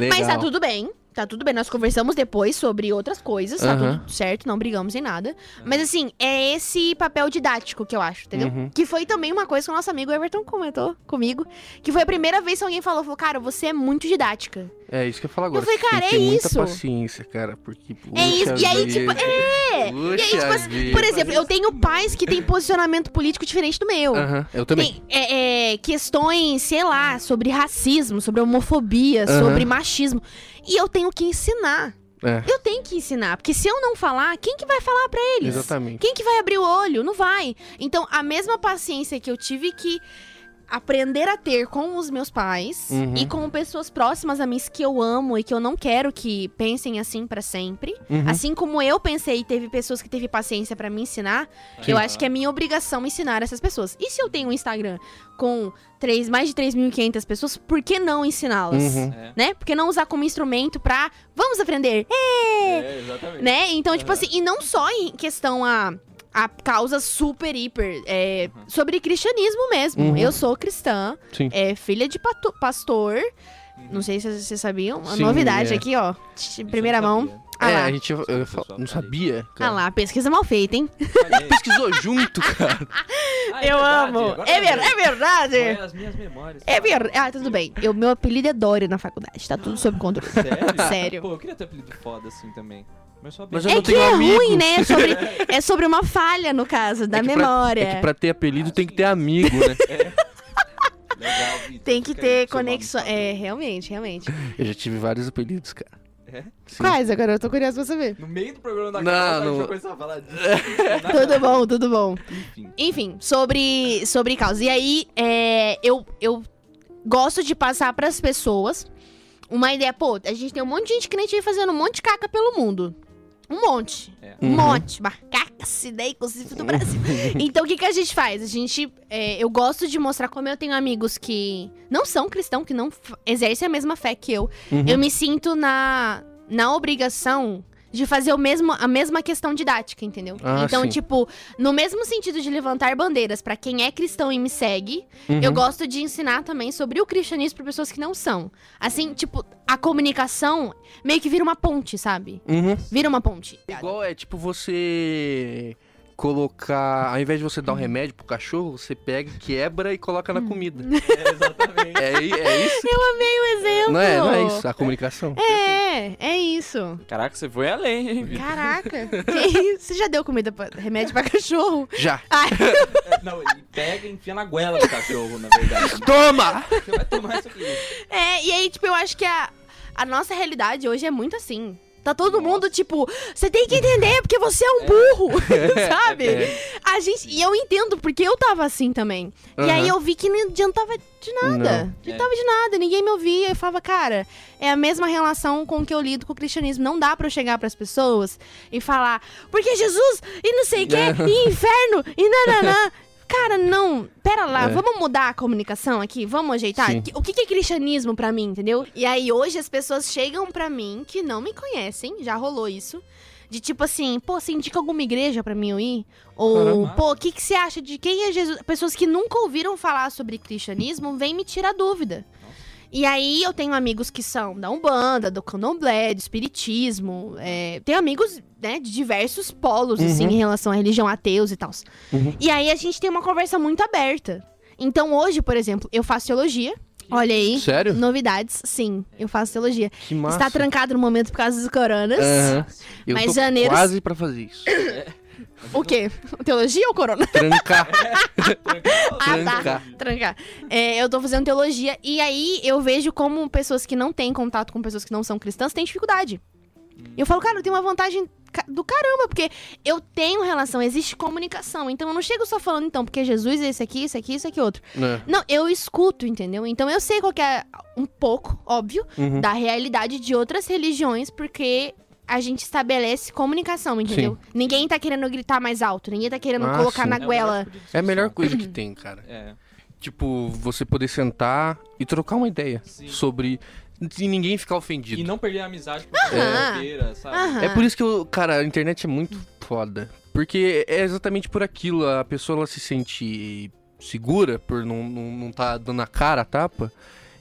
Mas tá tudo bem. Tá tudo bem, nós conversamos depois sobre outras coisas, tá Aham. tudo certo, não brigamos em nada. Mas assim, é esse papel didático que eu acho, entendeu? Uhum. Que foi também uma coisa que o nosso amigo Everton comentou comigo. Que foi a primeira vez que alguém falou, falou, cara, você é muito didática. É isso que eu falo agora. Eu falei, você tem cara, que é muita isso. paciência, cara, porque. É isso. E aí, vida. tipo, é! E aí, tipo assim, vida. por exemplo, eu tenho pais que têm posicionamento político diferente do meu. Aham, eu também. Tem é, é, questões, sei lá, sobre racismo, sobre homofobia, Aham. sobre machismo. E eu tenho que ensinar. É, Eu tenho que ensinar. Porque se eu não falar, quem que vai falar pra eles? exatamente. Quem que vai abrir o olho? Não vai. Então, a mesma paciência que eu tive que aprender a ter com os meus pais Uhum. e com pessoas próximas a mim que eu amo e que eu não quero que pensem assim pra sempre. Uhum. Assim como eu pensei e teve pessoas que teve paciência pra me ensinar, eu acho que é minha obrigação ensinar essas pessoas. E se eu tenho um Instagram com três, mais de 3.500 pessoas, por que não ensiná-las? Uhum. É, Né? Por que não usar como instrumento pra vamos aprender? é, exatamente. né? Então, tipo assim, e não só em questão a, a causas super, hiper, é, sobre cristianismo mesmo. Uhum. Eu sou cristã, Sim. é, filha de pato- pastor. Não sei se vocês sabiam. Uma Sim, novidade é. aqui, ó. Primeira mão. Ah é, lá. a gente eu, eu falo- não sabia. Ah Cara. lá, pesquisa mal feita, hein? Pesquisou junto, cara. Ah, é eu verdade, amo. É, ver, é verdade. Foi as minhas memórias. É verdade. Ah, tudo bem. Eu, meu apelido é Dória na faculdade. Tá tudo sob controle. Sério? Sério. Pô, eu queria ter apelido foda assim também. Mas. Mas eu É que é amigo. ruim, né? É sobre, (laughs) é sobre uma falha, no caso, da É que pra- memória. É que pra ter apelido tem que ter amigo, né? (laughs) Legal, Vitor. Tem que ter conexão. É, realmente, realmente. (laughs) Eu já tive vários apelidos, cara. É? Sim. Quais? Agora eu tô curioso pra saber. No meio do programa da Não, Carol, a gente não. começar a falar disso. Tudo bom, tudo bom. Enfim. Enfim, sobre, sobre causa. E aí, é, eu, eu gosto de passar pras pessoas uma ideia. Pô, a gente tem um monte de gente crente aí fazendo um monte de caca pelo mundo. Um monte. É. Um Uhum. monte. Macaca, inclusive do Brasil. (laughs) então, o que, que a gente faz? A gente. é, eu gosto de mostrar como eu tenho amigos que não são cristãos, que não exercem a mesma fé que eu. Uhum. Eu me sinto na, na obrigação de fazer o mesmo, a mesma questão didática, entendeu? Ah, então, sim. tipo, no mesmo sentido de levantar bandeiras pra quem é cristão e me segue, Uhum. eu gosto de ensinar também sobre o cristianismo pra pessoas que não são. Assim, tipo, a comunicação meio que vira uma ponte, sabe? Uhum. Vira uma ponte. Igual é tipo você colocar. Ao invés de você dar um remédio pro cachorro, você pega, quebra e coloca na comida. (laughs) É, exatamente. É, é isso? Amei o exemplo! Não é, não é isso? A comunicação. É, é isso. Caraca, você foi além, hein? Vitor? Caraca. que? Você já deu comida pra, remédio pra cachorro? Já. Ai, É, não, ele pega e enfia na goela do cachorro, na verdade. Toma! Você vai tomar isso aqui. É, e aí, tipo, eu acho que a, a nossa realidade hoje é muito assim. Tá todo Nossa. mundo, tipo, você tem que entender porque você é um burro, (laughs) (laughs) sabe? É. A gente, e eu entendo, porque eu tava assim também. E Aham. aí eu vi que não adiantava de nada. Não. Não adiantava de nada, ninguém me ouvia. Eu falava, cara, é a mesma relação com que eu lido com o cristianismo. Não dá pra eu chegar pras pessoas e falar, porque Jesus, e não sei o quê, É. e inferno, e nananã. (laughs) Cara, não. Pera lá, É. vamos mudar a comunicação aqui? Vamos ajeitar? Sim. O que é cristianismo pra mim, entendeu? E aí hoje as pessoas chegam pra mim que não me conhecem, já rolou isso. De tipo assim, pô, você indica alguma igreja pra mim eu ir? Ou, Caramba. pô, o que, que você acha de quem é Jesus? Pessoas que nunca ouviram falar sobre cristianismo vêm me tirar dúvida. E aí eu tenho amigos que são da Umbanda, do Candomblé, do Espiritismo. É, tenho amigos, né, de diversos polos, Uhum. assim, em relação à religião ateus e tal. Uhum. E aí a gente tem uma conversa muito aberta. Então hoje, por exemplo, eu faço teologia. Olha aí. Sério? Novidades, sim, eu faço teologia. Que massa. Está trancado no momento por causa dos coronas. Aham. Eu Mas tô janeiro- quase pra fazer isso. O quê? Teologia ou corona? Trancar. (laughs) Ah, tá. Trancar. Trancar. É, eu tô fazendo teologia e aí eu vejo como pessoas que não têm contato com pessoas que não são cristãs têm dificuldade. E eu falo, cara, eu tenho uma vantagem do caramba, porque eu tenho relação, existe comunicação. Então eu não chego só falando, então, porque Jesus é esse aqui, esse aqui, esse aqui, outro. É. Não, eu escuto, entendeu? Então eu sei qual que é um pouco, óbvio, Uhum. da realidade de outras religiões, porque a gente estabelece comunicação, entendeu? Ninguém tá querendo gritar mais alto, ninguém tá querendo Ah, colocar sim. na É goela. de É a melhor coisa que tem, cara. É. Tipo, você poder sentar e trocar uma ideia Sim. sobre. E ninguém ficar ofendido. E não perder a amizade por Aham. bobeira, sabe? Aham. É por isso que, eu, cara, a internet é muito foda. Porque é exatamente por aquilo. A pessoa ela se sente segura por não, não, não tá dando a cara a tapa.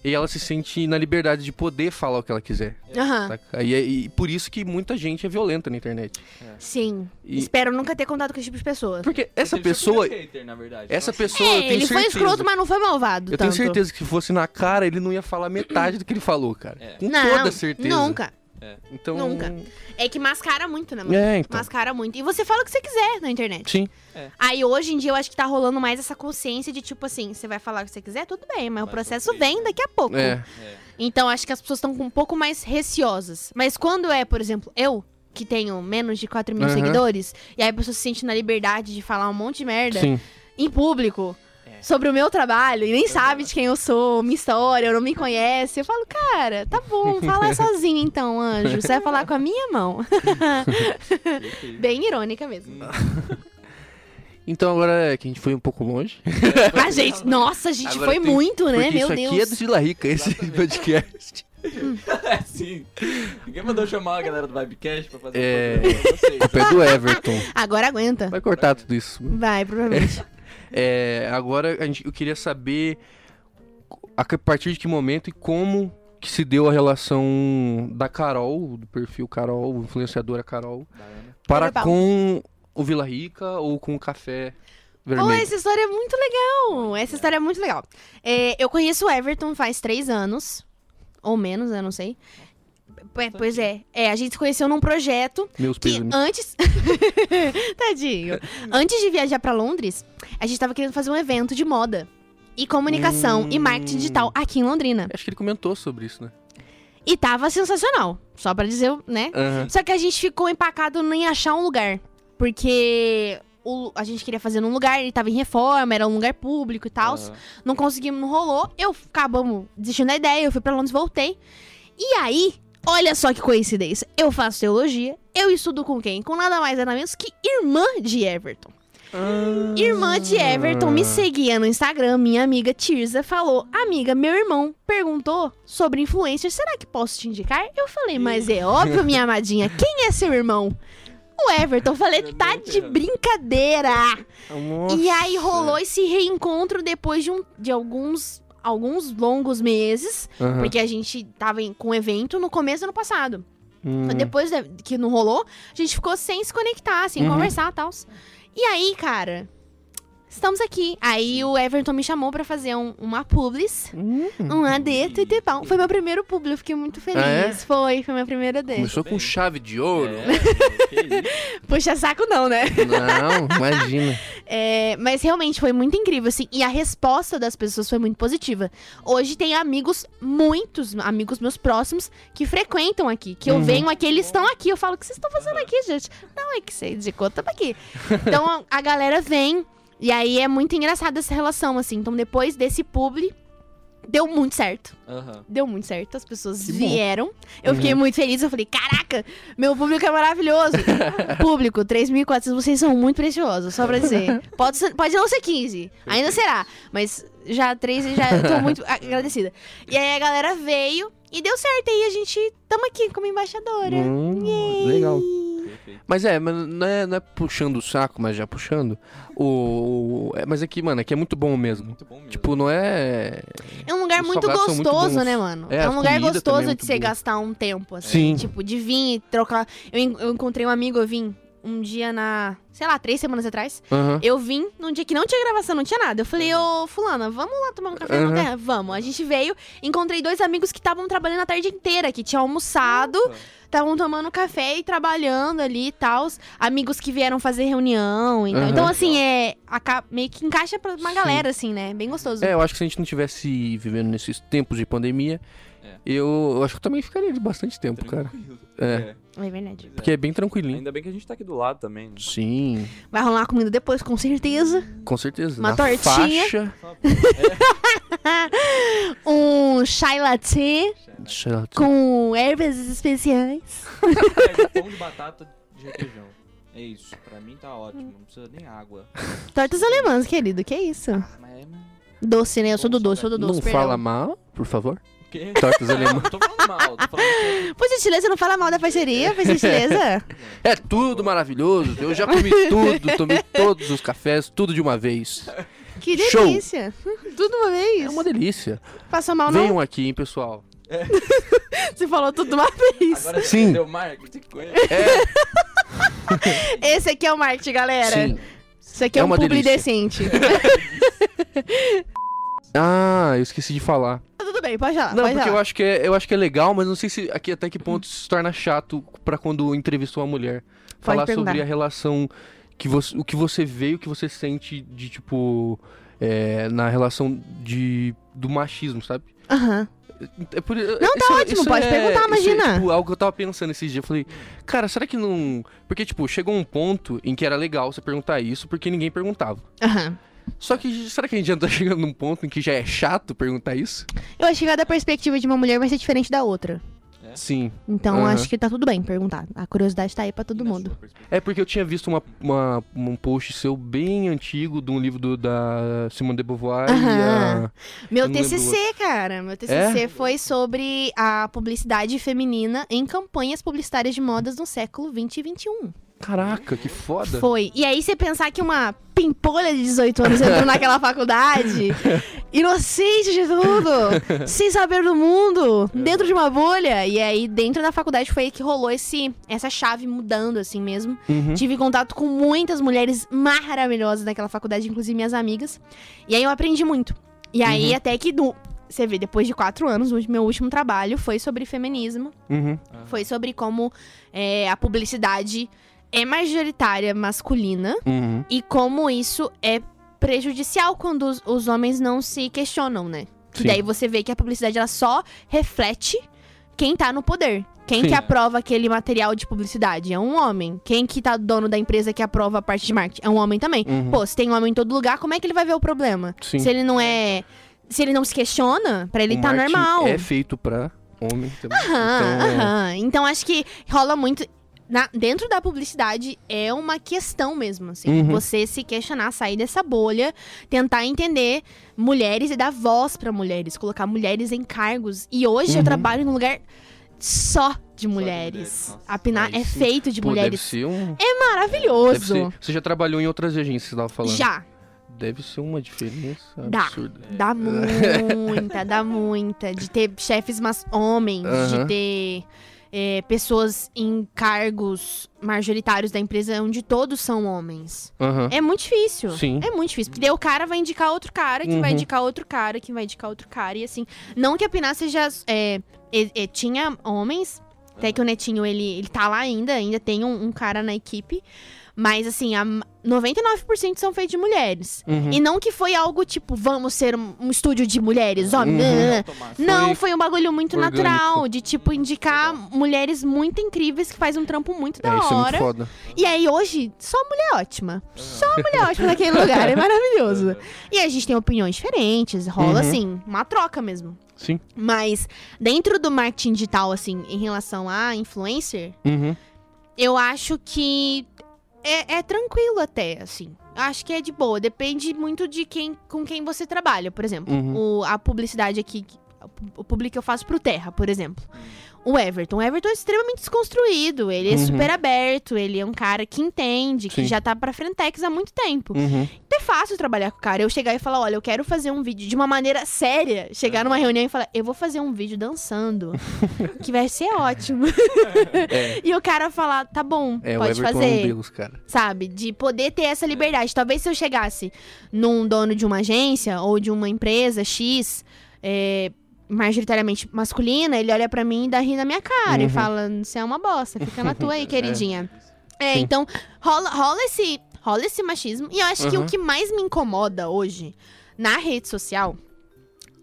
E ela se sente na liberdade de poder falar o que ela quiser. Aham. saca? E, é- e por isso que muita gente é violenta na internet. Sim. E- Espero nunca ter contato com esse tipo de pessoa. Porque essa pessoa. hater, na verdade. Essa pessoa, É, tenho ele foi certeza. escroto, mas não foi malvado. Eu tenho tanto. certeza que se fosse na cara, ele não ia falar metade do que ele falou, cara. É. Com Não, toda certeza. Nunca. Então. Nunca. É que mascara muito, né, mano? É, então. Mascara muito. E você fala o que você quiser na internet. Sim. Aí hoje em dia eu acho que tá rolando mais essa consciência de tipo assim, você vai falar o que você quiser, tudo bem, mas o Vai processo sofrer, vem né? daqui a pouco. É. É. Então acho que as pessoas estão um pouco mais receosas. Mas quando é, por exemplo, eu, que tenho menos de 4 mil Aham. seguidores, e aí a pessoa se sente na liberdade de falar um monte de merda Sim. em público. Sobre o meu trabalho, e nem sabe de quem eu sou, minha história, não me conhece. Eu falo, cara, tá bom, fala (laughs) sozinho então, anjo. Você vai falar com a minha mão. (laughs) Bem irônica mesmo. (laughs) Então agora é que a gente foi um pouco longe. A gente, nossa, a gente Agora foi tem- muito, né? Meu isso Deus. aqui é do Gila Rica, esse podcast. É, sim. Ninguém mandou chamar a galera do Vibecast pra fazer É. um. O pé do Everton. Agora aguenta. Vai cortar tudo isso. Vai, provavelmente. É, agora a gente, eu queria saber a que- partir de que momento e como que se deu a relação da Carol, do perfil Carol, influenciadora Carol, para com o Vila Rica ou com o Café Pô, Vermelho. essa história é muito legal. Essa história é muito legal. É, eu conheço o Everton faz três anos. Ou menos, eu não sei. É, pois é. É, a gente se conheceu num projeto Meus que pêsames. antes. (laughs) Tadinho. Antes de viajar pra Londres, a gente tava querendo fazer um evento de moda. E comunicação e marketing digital aqui em Londrina. Acho que ele comentou sobre isso, né? E tava sensacional. Só pra dizer, né? Aham. Só que a gente ficou empacado em achar um lugar. Porque o- a gente queria fazer num lugar, ele tava em reforma, era um lugar público e tal. Aham. Não conseguimos, não rolou. Eu acabamos desistindo da ideia, eu fui pra Londres, voltei. E aí, olha só que coincidência. Eu faço teologia, eu estudo com quem? Com nada mais nada menos que irmã de Everton. Irmã de Everton me seguia no Instagram, minha amiga Tirza falou: Amiga, meu irmão perguntou sobre influencer, será que posso te indicar? Eu falei, mas é óbvio, minha amadinha, quem é seu irmão? O Everton, Eu falei, tá de brincadeira. Nossa. E aí rolou esse reencontro depois de, um, de alguns, alguns longos meses, Aham. porque a gente tava em- com um evento no começo do ano passado. Hum. Depois de- que não rolou, a gente ficou sem se conectar, sem Uhum. conversar e tal. E aí, cara, estamos aqui. Aí o Everton me chamou pra fazer um- uma publis, Hum. um AD, tudo bom. Foi meu primeiro publi, eu fiquei muito feliz. Ah, é? Foi, foi meu primeiro AD. Começou com chave de ouro. É. (laughs) Puxa saco não, né? Não, imagina. (laughs) É, mas realmente foi muito incrível, assim. E a resposta das pessoas foi muito positiva. Hoje tem amigos, muitos amigos meus próximos, que frequentam aqui. Que eu Uhum. venho aqui, eles estão aqui. Eu falo, o que vocês estão fazendo aqui, gente? Não, é que você indicou, tamo aqui. Então a, a galera vem. E aí é muito engraçada essa relação, assim. Então depois desse publi, deu muito certo. Aham. Deu muito certo. As pessoas Que bom. vieram. Eu Uhum. fiquei muito feliz. Eu falei, caraca, meu público é maravilhoso. (laughs) público, 3.400, vocês são muito preciosos, só pra dizer. (laughs) Pode, ser- pode não ser 15, ainda será. Mas já 3 e já tô muito agradecida. E aí a galera veio e deu certo. E aí a gente tamo aqui como embaixadora. Hum, legal. Mas é, mas não é, não é puxando o saco, mas já puxando. O, o- é, mas aqui, mano, aqui é muito bom mesmo. Muito bom mesmo. Tipo, não é. É um lugar Os muito muito gostoso, bons. né, mano? É, É, um lugar também gostoso é de muito você boa. gastar um tempo, assim. Sim. Tipo, de vir e trocar. Eu, eu encontrei um amigo, eu vim um dia na, sei lá, três semanas atrás. Aham. Eu vim num dia que não tinha gravação, não tinha nada. Eu falei, ô, fulana, vamos lá tomar um café Uhum. na terra? Vamos. A gente veio, encontrei dois amigos que estavam trabalhando a tarde inteira, que tinham almoçado, estavam tomando café e trabalhando ali e tal. Amigos que vieram fazer reunião. Então, Uhum. então assim, é. aca- meio que encaixa pra uma Sim. galera, assim, né? Bem gostoso. É, eu acho que se a gente não tivesse vivendo nesses tempos de pandemia, É. eu, eu acho que eu também ficaria de bastante tempo, cara. Tranquilo. É. É verdade. pois é. Porque é bem tranquilinho. Ainda bem que a gente tá aqui do lado também. né? Sim, Vai rolar uma comida depois, com certeza. com certeza. Uma Na tortinha. Faixa, (laughs) Um chai latte Deixa eu- com ervas especiais. Pega pão de (laughs) batata de requeijão. É isso, pra mim tá ótimo, não precisa nem água. Tortas alemãs, querido. Que isso? Mas é... Doce, né? Eu sou do doce, sou do doce. Não perdão. fala mal, por favor. Quê? Tortas Não, alemãs. não tô falando mal, tô falando que... Por gentileza, não fala mal da parceria, por gentileza. É tudo maravilhoso. Eu já comi tudo, tomei todos os cafés, tudo de uma vez. Que Show. delícia. Tudo uma vez. É uma delícia. Passou mal, não? Venham aqui, hein, pessoal. (laughs) Você falou tudo de uma vez. Agora Sim. deu marketing ele. Esse aqui é o marketing, galera. Sim. Isso aqui é, É um uma publi delícia. decente. (laughs) Ah, eu esqueci de falar. Bem, pode falar. Não, pode porque eu falar. acho, que é, eu acho que é legal, mas não sei se aqui até que ponto isso se torna chato pra quando entrevistou uma mulher. Falar perguntar. sobre a relação que você, o que você vê e o que você sente de tipo é, na relação de do machismo, sabe? Aham. É por, Não, tá ótimo, pode perguntar, imagina. É, tipo, algo que eu tava pensando esses dias. Eu falei, cara, será que não. Porque, tipo, chegou um ponto em que era legal você perguntar isso porque ninguém perguntava. Aham. Só que será que a gente já tá chegando num ponto em que já é chato perguntar isso? Eu acho que cada perspectiva de uma mulher vai ser diferente da outra. Sim. Então Aham. acho que tá tudo bem perguntar. A curiosidade tá aí pra todo mundo. É porque eu tinha visto uma, uma- um post seu bem antigo de um livro do- da Simone de Beauvoir e Aham. a... Meu lembro TCC, cara. Meu TCC foi sobre a publicidade feminina em campanhas publicitárias de modas no século 20 e 21. Caraca, que foda. Foi. E aí você pensar que uma pimpolha de 18 anos entrou naquela faculdade, (laughs) inocente de tudo, sem saber do mundo, dentro de uma bolha. E aí dentro da faculdade foi aí que rolou esse essa chave mudando assim mesmo. Uhum. Tive contato com muitas mulheres maravilhosas naquela faculdade, inclusive minhas amigas. E aí eu aprendi muito. E aí Uhum. até que no você vê, depois de quatro anos, o meu último trabalho foi sobre feminismo. Uhum. Foi sobre como é, a publicidade é majoritária masculina Uhum. e como isso é prejudicial quando os, os homens não se questionam, né? Que Sim. daí você vê que a publicidade ela só reflete quem tá no poder. Quem Sim. que aprova aquele material de publicidade? É um homem. Quem que tá dono da empresa que aprova a parte de marketing? É um homem também. Uhum. Pô, se tem homem em todo lugar, como é que ele vai ver o problema? Sim. Se ele não é... Se ele não se questiona, pra ele O tá normal. É feito pra homem também. Aham, então, é- aham. Então acho que rola muito. Na- dentro da publicidade é uma questão mesmo, assim. Uhum. Você se questionar, sair dessa bolha, tentar entender mulheres e dar voz pra mulheres, colocar mulheres em cargos. E hoje eu Uhum. trabalho num lugar só de mulheres, mulheres. nossa. A Pinar é sim. feito de Pô, deve mulheres. ser um... É maravilhoso. Deve ser... Você já trabalhou em outras agências, você tava falando. Já. Deve ser uma diferença Dá. absurda. Dá (laughs) muita, dá muita. De ter chefes mas homens, de Aham. ter é, pessoas em cargos majoritários da empresa onde todos são homens. Aham. É muito difícil. Sim. É muito difícil. Porque daí o cara vai indicar outro cara, que vai Uhum. indicar outro cara, que vai indicar outro cara. E assim, não que a Pinar seja. é, é, tinha homens, até que o Netinho, ele, ele tá lá ainda, ainda tem um, um cara na equipe. Mas assim, a 99% são feitos de mulheres. Uhum. E não que foi algo tipo, vamos ser um, um estúdio de mulheres, homens. Uhum. Não, foi um bagulho muito orgânico. natural, de tipo indicar mulheres muito incríveis que fazem um trampo muito da É, isso é muito hora. foda. e aí hoje, só mulher ótima. Só mulher ótima naquele lugar, é maravilhoso. E a gente tem opiniões diferentes, rola Uhum. assim, uma troca mesmo. Sim. Mas dentro do marketing digital, assim, em relação a influencer, Uhum. eu acho que é, é tranquilo até, assim. Acho que é de boa. Depende muito de quem com quem você trabalha, por exemplo. Uhum. O- a publicidade aqui, o público que eu faço pro Terra, por exemplo. O Everton. O Everton é extremamente desconstruído. Ele é Uhum. super aberto. Ele é um cara que entende, que Sim. já tá pra frentex há muito tempo. Uhum. Então é fácil trabalhar com o cara. Eu chegar e falar, olha, eu quero fazer um vídeo de uma maneira séria. Chegar numa reunião e falar, eu vou fazer um vídeo dançando. (laughs) que vai ser ótimo. (laughs) E o cara falar, tá bom, É, o pode Everton fazer. é um deus, cara. Sabe? De poder ter essa liberdade. Talvez se eu chegasse num dono de uma agência ou de uma empresa X, é, majoritariamente masculina, ele olha pra mim e dá ri na minha cara e Uhum. fala: Você é uma bosta, fica na tua aí, (laughs) queridinha. É, Sim. então rola, rola esse. Rola esse machismo. E eu acho que o Uhum. que mais me incomoda hoje na rede social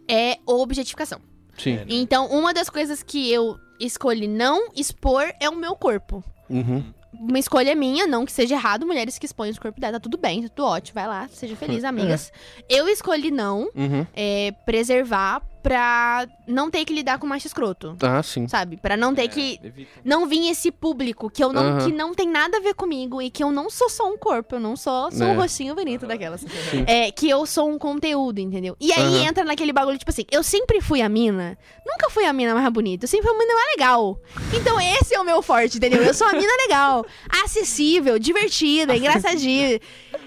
é a objetificação. Sim. É? Então, uma das coisas que eu escolhi não expor é o meu corpo Uhum. uma escolha minha, não que seja errado, mulheres que expõem o corpo dela, tá tudo bem, tá tudo ótimo, vai lá, seja feliz, amigas. Eu escolhi não Uhum. é, preservar pra não ter que lidar com macho escroto, Ah, sim. sabe? Pra não ter É, que evita. não vir esse público que eu não que não tem nada a ver comigo e que eu não sou só um corpo, eu não sou sou um É. rostinho bonito daquelas. É, que eu sou um conteúdo, entendeu? E aí entra naquele bagulho tipo assim, eu sempre fui a mina, nunca fui a mina mais bonita, eu sempre fui a mina mais legal. Então esse é o meu forte, entendeu? Eu sou a mina legal, acessível, divertida, engraçadinha.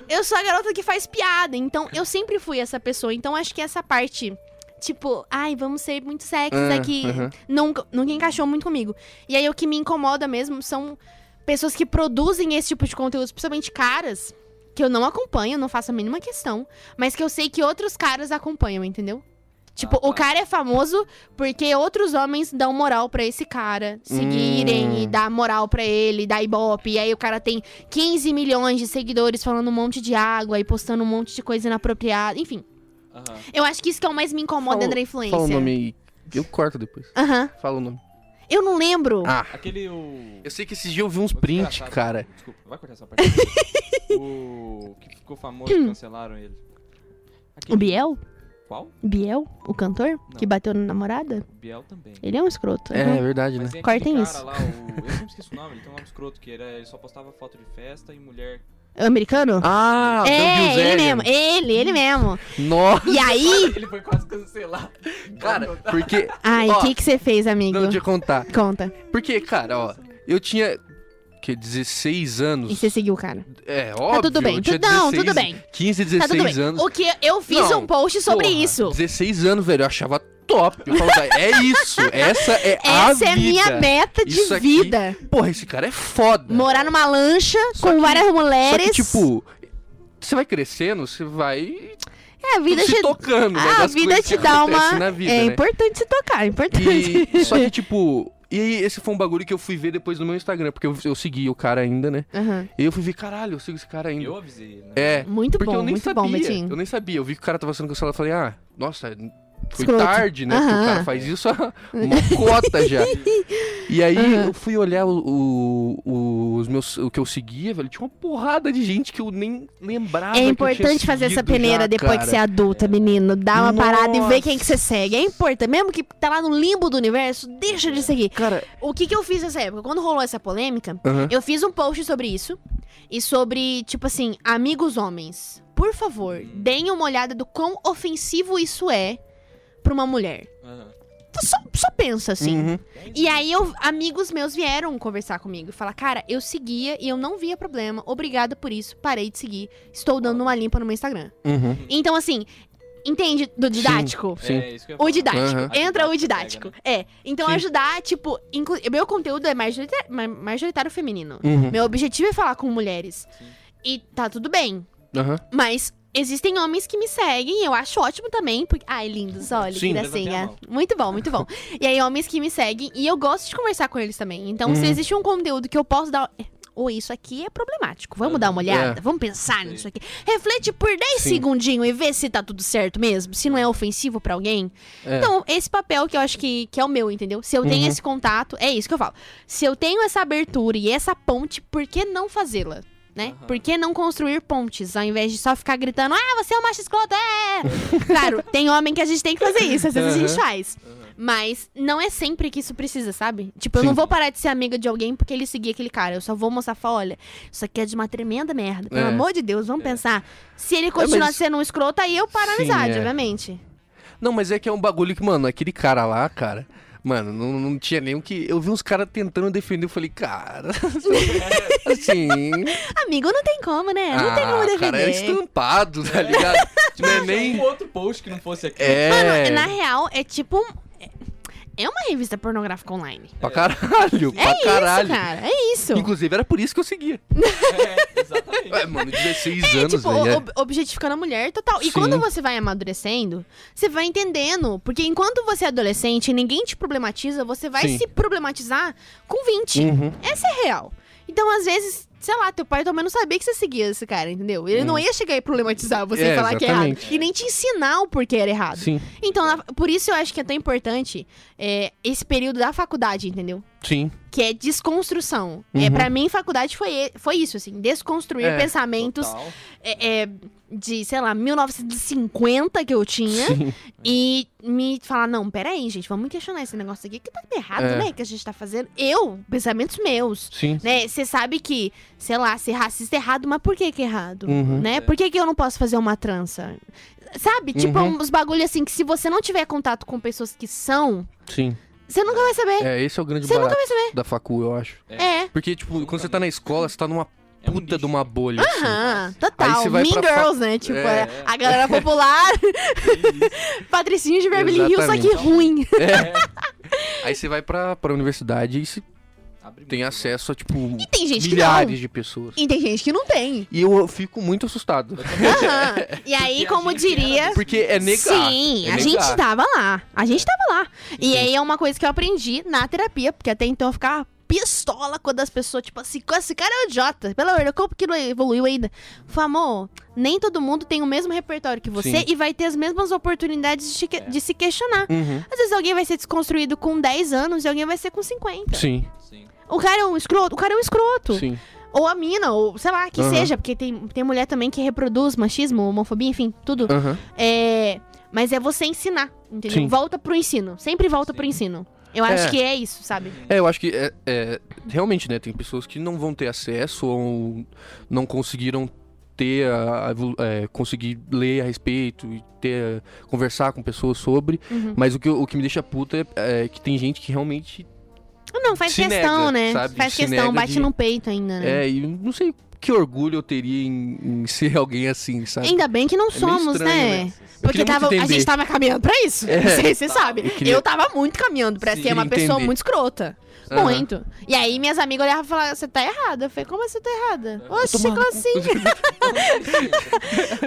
Eu sou a garota que faz piada, então eu sempre fui essa pessoa. Então acho que essa parte Tipo, ai, vamos ser muito sexys Ah, aqui. aham. Nunca, nunca encaixou muito comigo. E aí o que me incomoda mesmo são pessoas que produzem esse tipo de conteúdo, principalmente caras, que eu não acompanho, não faço a mínima questão, mas que eu sei que outros caras acompanham, entendeu? Tipo, Ah, o tá. cara é famoso porque outros homens dão moral pra esse cara seguirem Hum. e dar moral pra ele, dar ibope. E aí o cara tem 15 milhões de seguidores falando um monte de água e postando um monte de coisa inapropriada. Enfim, Eu acho que isso que é o mais me incomoda Fala- dentro da influência. Fala o nome aí. Eu corto depois. Aham. Fala o nome. Eu não lembro. Ah, Aquele o. eu sei que esses dias eu vi uns engraçado. cara. Desculpa, vai cortar essa parte. (laughs) o que ficou famoso, cancelaram ele. Aquele- O Biel? Qual? Biel, o cantor? Que bateu na namorada? O Biel também. Ele é um escroto. É, é verdade, né? Cortem isso. lá, o... eu sempre esqueço o nome, ele tem um nome escroto, que era, ele só postava foto de festa e mulher. Americano? Ah, é, ele mesmo. Ele, ele mesmo. Nossa, E aí... (laughs) Ele foi quase cancelado. cara, porque... Ai, o que que você fez, amigo? Não, deixa eu contar. Conta. Porque, cara, ó, eu tinha... Que 16 anos. E você seguiu o cara. É, óbvio. Tá tudo bem. Tu- não, 16, tudo bem. 15, Tá 16 tudo bem. anos. O que eu fiz Não, um post sobre Porra, isso. 16 anos, velho, eu achava top. Eu falava, é isso, essa é a Essa é vida. minha meta de Isso aqui- vida. Porra, esse cara é foda. Morar numa lancha Só com que- várias Só mulheres. que, tipo, você vai crescendo, você vai é, a vida se te... tocando, né? Ah, a vida te dá uma. Na vida, é né? importante se tocar, é importante. E, só que, tipo, e aí esse foi um bagulho que eu fui ver depois no meu Instagram, porque eu, eu segui o cara ainda, né? Aham. E eu fui ver, caralho, eu sigo esse cara ainda. Eu avisei né? É, Muito porque bom, eu nem muito sabia. bom, Betinho. eu nem sabia. Eu vi que o cara tava sendo cancelado, eu falei, ah, nossa, foi Escroto. tarde, né? Porque o cara faz isso há (laughs) uma cota já. E aí Aham. eu fui olhar o, o- os meus, o que eu seguia, velho, tinha uma porrada de gente que eu nem lembrava. É que importante fazer essa peneira depois que você é adulta, menino. Dá uma parada e ver quem que você segue. É importante. Mesmo que tá lá no limbo do universo, deixa de seguir. Cara, O que que eu fiz nessa época? Quando rolou essa polêmica, aham. eu fiz um post sobre isso. E sobre, tipo assim, amigos homens. Por favor, deem uma olhada do quão ofensivo isso é pra uma mulher. Aham. Só, só pensa assim. Uhum. E aí, eu, amigos meus vieram conversar comigo e falar: Cara, eu seguia e eu não via problema. Obrigada por isso. Parei de seguir. Estou dando uma limpa no meu Instagram. Uhum. Então, assim, entende do didático? Sim. É, isso que eu ia O didático. Aham. Entra o Pega, didático. né? É. Então, Sim. ajudar, tipo. inclu- Meu conteúdo é majorita- ma- majoritário feminino. Uhum. Meu objetivo é falar com mulheres. Sim. E tá tudo bem. Mas existem homens que me seguem, eu acho ótimo também. Porque... Ai, lindos, olha, Sim. que gracinha. Muito bom, muito bom. (laughs) e aí, homens que me seguem, e eu gosto de conversar com eles também. Então, se Uhum. existe um conteúdo que eu posso dar. Ou isso aqui é problemático. Vamos dar uma olhada? É. Vamos pensar Sim. nisso aqui. Reflete por 10 Sim. segundinhos e vê se tá tudo certo mesmo. Se não é ofensivo pra alguém. É. Então, esse papel que eu acho que, que é o meu, entendeu? Se eu tenho Uhum. esse contato, é isso que eu falo. Se eu tenho essa abertura e essa ponte, por que não fazê-la? Né? Aham. Por que não construir pontes, ao invés de só ficar gritando, ah, você é um macho escroto, é! (laughs) claro, tem homem que a gente tem que fazer isso, às vezes a gente faz. Aham. Mas não é sempre que isso precisa, sabe? Tipo, eu Sim. não vou parar de ser amiga de alguém porque ele seguia aquele cara. Eu só vou mostrar, falar, olha, isso aqui é de uma tremenda merda. Pelo É. amor de Deus, vamos É. pensar. Se ele continuar mas- sendo um escroto, aí eu paro a amizade, é. obviamente. Não, mas é que é um bagulho que, mano, aquele cara lá, cara. Mano, não, não tinha nem o que. Eu vi uns caras tentando defender, eu falei, cara. (laughs) assim. Amigo, não tem como, né? Não tem como ah, cara, é defender. estampado, tá ligado? (laughs) não é nem. Um outro post que não fosse aqui. É. Mano, na real, é tipo. É uma revista pornográfica online. Pra caralho, É pra isso, caralho. cara. É isso. Inclusive, era por isso que eu seguia. (laughs) É, exatamente. Ué, mano, 16 É, anos, tipo, velho. é- ob- objetificando a mulher total. E Sim. quando você vai amadurecendo, você vai entendendo. Porque enquanto você é adolescente e ninguém te problematiza, você vai Sim. se problematizar com 20. Uhum. Essa é real. Então, às vezes, sei lá, teu pai também não sabia que você seguia esse cara, entendeu? Ele não ia chegar e problematizar você Hum. É, e falar que é errado. exatamente. E nem te ensinar o porquê era errado. Sim, Então, na- por isso eu acho que é tão importante é, esse período da faculdade, entendeu? sim. Que é desconstrução. É, Uhum. para mim, faculdade foi, e- foi isso, assim. Desconstruir É, pensamentos é, é, de, sei lá, 1950 que eu tinha. Sim. E me falar, não, peraí, gente, vamos questionar esse negócio aqui que tá errado, É. né? Que a gente tá fazendo. Eu, pensamentos meus. Sim. Né? Você sabe que, sei lá, ser racista é errado, mas por que que é errado? Uhum. Né? Por que que eu não posso fazer uma trança? Sabe? Tipo, Uhum. uns bagulho assim que se você não tiver contato com pessoas que são, Sim. você nunca vai saber. É, esse é o grande Você nunca barato vai saber. da facu, eu acho. É. Porque, tipo, quando você tá na escola, você tá numa É um puta nicho. de uma bolha. assim. Aham, Aí total. Mean pra fa- Girls, né? Tipo, É. é, a galera popular, (laughs) patricinho de Beverly Hills, só que ruim. É. (laughs) Aí você vai pra, pra universidade e Abre tem muito. acesso a, tipo, E tem gente que milhares de pessoas. E tem gente que não tem. E eu fico muito assustado. Aham. (laughs) E aí, como diria. Porque é negar. Sim, é a gente tava lá. A gente tava lá. E aí é uma coisa que eu aprendi na terapia, porque até então eu ficava pistola quando as pessoas, tipo assim, esse cara é um idiota. Pelo amor de Deus, como que não evoluiu ainda? Falei, amor, nem todo mundo tem o mesmo repertório que você Sim. e vai ter as mesmas oportunidades de, que- de se questionar. Uhum. Às vezes alguém vai ser desconstruído com 10 anos e alguém vai ser com 50. Sim, Sim. O cara é um escroto, o cara é um escroto. sim. Ou a mina, ou sei lá, que Aham. seja, porque tem, tem mulher também que reproduz machismo, homofobia, enfim, tudo. Aham. É, mas é você ensinar, entendeu? Sim. Volta pro ensino. Sempre volta pro ensino. Eu acho É. que é isso, sabe? É, eu acho que é, é, realmente, né? Tem pessoas que não vão ter acesso ou não conseguiram ter a, a é, conseguir ler a respeito e ter conversar com pessoas sobre. Uhum. Mas o que, o que me deixa puta é, é que tem gente que realmente Não, faz questão, nega, né? sabe? Faz Se questão, bate de- no peito ainda, né? é e não sei que orgulho eu teria em, em ser (laughs) alguém assim, sabe? Ainda bem que não meio somos, estranho, né? né? Porque tava, a entender. gente tava caminhando pra isso. É. Você Tá. (laughs) sabe. Eu queria- Eu tava muito caminhando pra Sim. ser uma Queria pessoa entender. muito escrota. Aham. Muito. E aí minhas amigas olhavam e falavam, você tá errada. Eu falei, como assim eu tô errada? Oxe, como assim?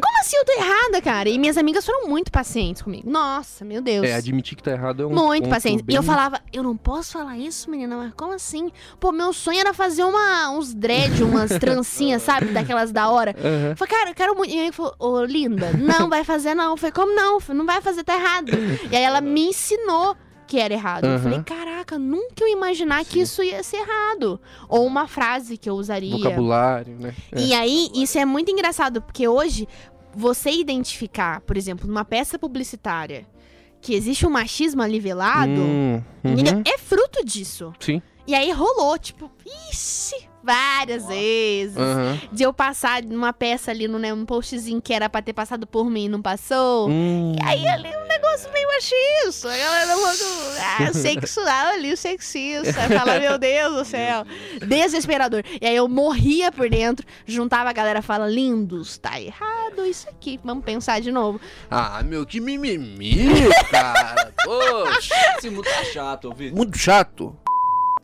Como assim eu tô errada, cara? E minhas amigas foram muito pacientes comigo. Nossa, meu Deus. É, admitir que tá errado é um Muito paciente. bem- E eu falava, eu não posso falar isso, menina, mas como assim? Pô, meu sonho era fazer uma, uns dread, umas (laughs) trancinhas, sabe? Daquelas da hora. Aham. Eu falei, cara, eu quero muito. E aí falou, ô, linda, não vai fazer não. Eu falei, como não? Falei, não vai fazer, tá errado. E aí ela me ensinou que era errado. Eu Aham. falei, caraca, nunca eu ia imaginar que isso ia ser errado. Ou uma frase que eu usaria. Vocabulário, né? É. E aí, isso é muito engraçado, porque hoje, você identificar, por exemplo, numa peça publicitária, que existe um machismo ali velado, Hum, uhum. é fruto disso. Sim. E aí rolou, tipo, ixi, várias vezes. Aham. De eu passar numa peça ali, no, né, um postzinho que era pra ter passado por mim e não passou. Hum. E aí ali um negócio meio machista. A galera falando, ah, sexual ali, o sexista. Fala, meu Deus do céu. Desesperador. E aí eu morria por dentro, juntava a galera fala, lindos, tá errado isso aqui. Vamos pensar de novo. Ah, meu, que mimimi, (laughs) cara. Poxa, Esse mundo tá chato, Vitor. muito chato.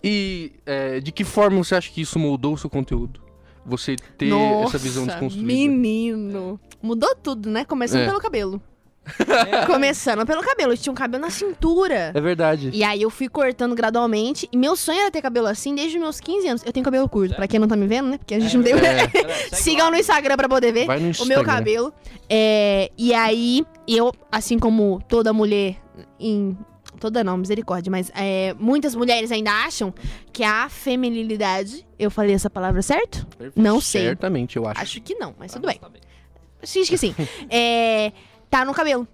E é, de que forma você acha que isso moldou o seu conteúdo? Você ter essa visão Nossa, desconstruída. Menino. Mudou tudo, né? Começando É. pelo cabelo. (laughs) É. Começando pelo cabelo. Eu tinha um cabelo na cintura. É verdade. E aí eu fui cortando gradualmente. E meu sonho era ter cabelo assim desde os meus 15 anos. Eu tenho cabelo curto, pra quem não tá me vendo, né? Porque a gente não deu. É. (laughs) Sigam no Instagram pra poder ver o meu cabelo. É, e aí, eu, assim como toda mulher em. Toda não, misericórdia, mas é, muitas mulheres ainda acham que a feminilidade. Eu falei essa palavra certo? Não sei. Certamente, eu acho. Acho que não, mas tudo bem. tá bem. Acho que sim. (laughs) É, tá no cabelo.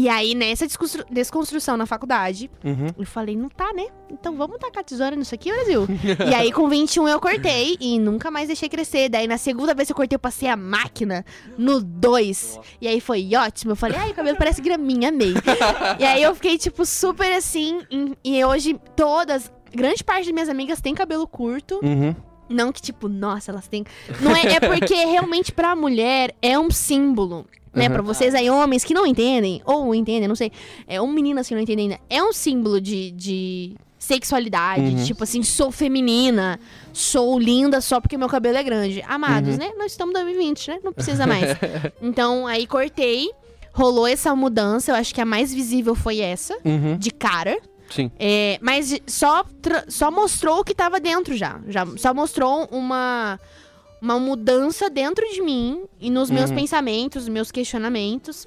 E aí, nessa desconstru- desconstrução na faculdade, Uhum. eu falei, não tá, né? Então vamos tacar tesoura nisso aqui, Brasil. e aí, com 21, eu cortei e nunca mais deixei crescer. Daí, na segunda vez que eu cortei, eu passei a máquina no 2. E aí foi ótimo. Eu falei, ai, o cabelo parece graminha, amei. e aí eu fiquei, tipo, super assim. E hoje, todas, grande parte das minhas amigas tem cabelo curto. Uhum. Não que, tipo, nossa, elas têm. Não é, é porque realmente pra mulher é um símbolo. Né, Uhum. pra vocês aí, homens que não entendem, ou entendem, não sei. É um menino assim, não entendem ainda. É um símbolo de, de sexualidade. Uhum. tipo assim, sou feminina, sou linda só porque meu cabelo é grande. Amados, Uhum. né? Nós estamos em 2020, né? Não precisa mais. (laughs) então, aí cortei. Rolou essa mudança, eu acho que a mais visível foi essa, Uhum. de cara. Sim. É, mas só, só mostrou o que tava dentro já. já. Só mostrou uma, uma mudança dentro de mim e nos meus Uhum. pensamentos, nos meus questionamentos.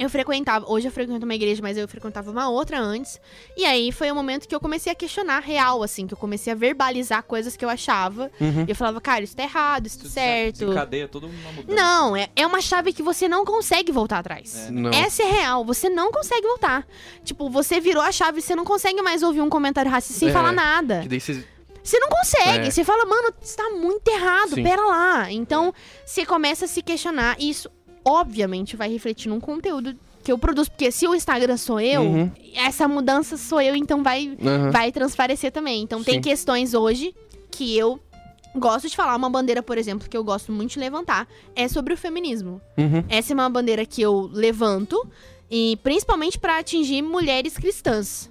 Eu frequentava, hoje eu frequento uma igreja, mas eu frequentava uma outra antes. E aí foi o momento que eu comecei a questionar real, assim, que eu comecei a verbalizar coisas que eu achava. Uhum. E eu falava, cara, isso tá errado, isso tá Isso certo. Desencadeia toda uma mudança. Não, é, é uma chave que você não consegue voltar atrás. É. Não. Essa é real, você não consegue voltar. Tipo, você virou a chave, você não consegue mais ouvir um comentário racista sem É. falar nada. Que daí você. Você não consegue. É. Você fala, mano, isso tá muito errado, Sim. pera lá. Então, você começa a se questionar. E isso, obviamente, vai refletir num conteúdo que eu produzo. Porque se o Instagram sou eu, Uhum. essa mudança sou eu, então vai, Aham. vai transparecer também. Então, tem Sim. questões hoje que eu gosto de falar. Uma bandeira, por exemplo, que eu gosto muito de levantar é sobre o feminismo. Uhum. Essa é uma bandeira que eu levanto. E principalmente pra atingir mulheres cristãs.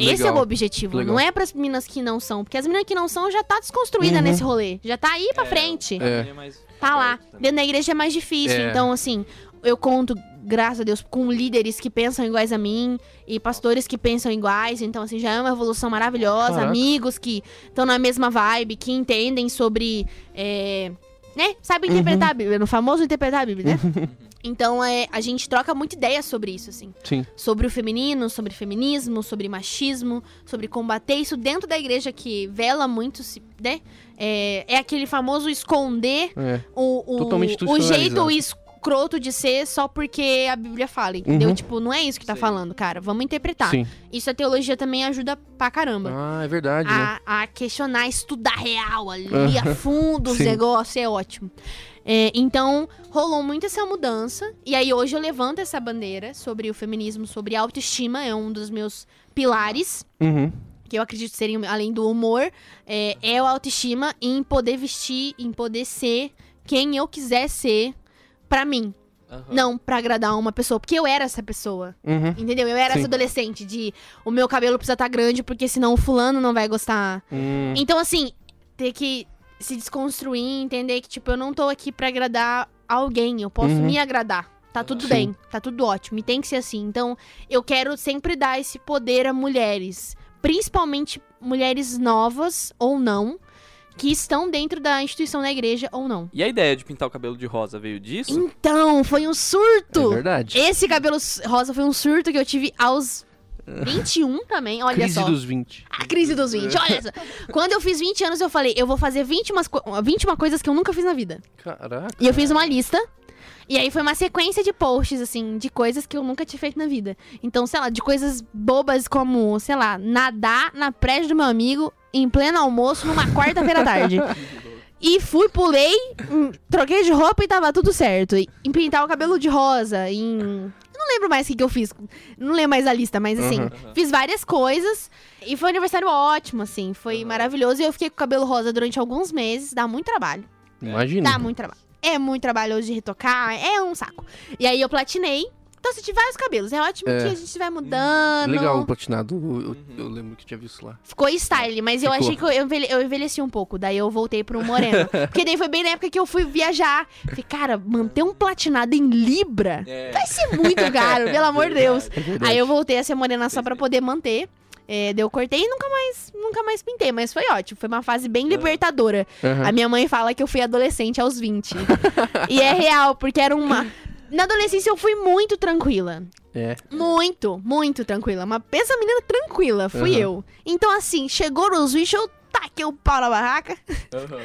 Ah, Esse é Legal. o objetivo. Legal. Não é pras meninas que não são. Porque as meninas que não são já tá desconstruída Uhum. nesse rolê. Já tá aí pra É, frente. É. é Tá lá. Dentro da igreja é mais difícil. É. Então, assim, eu conto, graças a Deus, com líderes que pensam iguais a mim e pastores que pensam iguais. Então, assim, já é uma evolução maravilhosa. Caraca. Amigos que estão na mesma vibe, que entendem sobre. é, né? Uhum. interpretar a Bíblia, no famoso interpretar a Bíblia, né? Então, é, a gente troca muita ideia sobre isso, assim Sim. sobre o feminino, sobre feminismo, sobre machismo, sobre combater isso dentro da igreja que vela muito, se- né? É, é aquele famoso esconder É. o, o, o jeito. Escroto de ser só porque a Bíblia fala, entendeu? Uhum. Tipo, não é isso que tá Sim. falando, cara. Vamos interpretar. Sim. Isso a teologia também ajuda pra caramba. Ah, é verdade, né? A, a questionar, estudar real ali, Aham. a fundo os (laughs) negócios, é ótimo. É, então, rolou muito essa mudança. E aí, hoje eu levanto essa bandeira sobre o feminismo, sobre a autoestima, é um dos meus pilares. Uhum. Que eu acredito serem, além do humor, é, é a autoestima em poder vestir, em poder ser quem eu quiser ser pra mim. Aham. Não pra agradar uma pessoa, porque eu era essa pessoa. Uhum. Entendeu? Eu era Sim. essa adolescente de o meu cabelo precisa estar grande, porque senão o fulano não vai gostar. Hum. Então, assim, ter que se desconstruir, entender que, tipo, eu não tô aqui pra agradar alguém, eu posso Uhum. me agradar. Tá tudo Sim. bem, tá tudo ótimo, e tem que ser assim. Então, eu quero sempre dar esse poder a mulheres, principalmente mulheres novas ou não, que estão dentro da instituição da igreja ou não. E a ideia de pintar o cabelo de rosa veio disso? Então, foi um surto! É verdade. Esse cabelo rosa foi um surto que eu tive aos (laughs) 21 também, olha Crise só. dos 20. A crise dos 20, olha só. Quando eu fiz 20 anos, eu falei, eu vou fazer 20, umas co 21 coisas que eu nunca fiz na vida. Caraca. E eu fiz uma lista. E aí foi uma sequência de posts, assim, de coisas que eu nunca tinha feito na vida. Então, sei lá, de coisas bobas como, sei lá, nadar na prédio do meu amigo em pleno almoço numa quarta-feira à tarde. (laughs) E fui, pulei, hum, troquei de roupa e tava tudo certo. E, em pintar o cabelo de rosa, em. Eu não lembro mais o que, que eu fiz. Não lembro mais a lista, mas assim, Uhum. fiz várias coisas. E foi um aniversário ótimo, assim. Foi maravilhoso. E eu fiquei com o cabelo rosa durante alguns meses. Dá muito trabalho. Imagina. Dá muito trabalho. É muito trabalhoso de retocar, é um saco. E aí eu platinei. Então, você tive vários cabelos. É ótimo É. que a gente vai mudando. Legal o platinado. Eu, eu- eu lembro que tinha visto lá. Ficou style, mas eu Ficou. achei que eu, envelhe- eu envelheci um pouco. Daí eu voltei pro moreno. (laughs) Porque daí foi bem na época que eu fui viajar. Falei, cara, manter um platinado em Libra É. vai ser muito (laughs) caro, pelo amor de Deus. É. Aí eu voltei a ser morena só pra poder manter. É, eu cortei e nunca mais, nunca mais pintei, mas foi ótimo. Foi uma fase bem libertadora. Aham. A minha mãe fala que eu fui adolescente aos 20. e é real, porque era uma. Na adolescência eu fui muito tranquila. É. Muito, muito tranquila. Uma pensa menina tranquila, fui Aham. eu. Então, assim, chegou nos bichos, eu taquei o pau na barraca. Aham.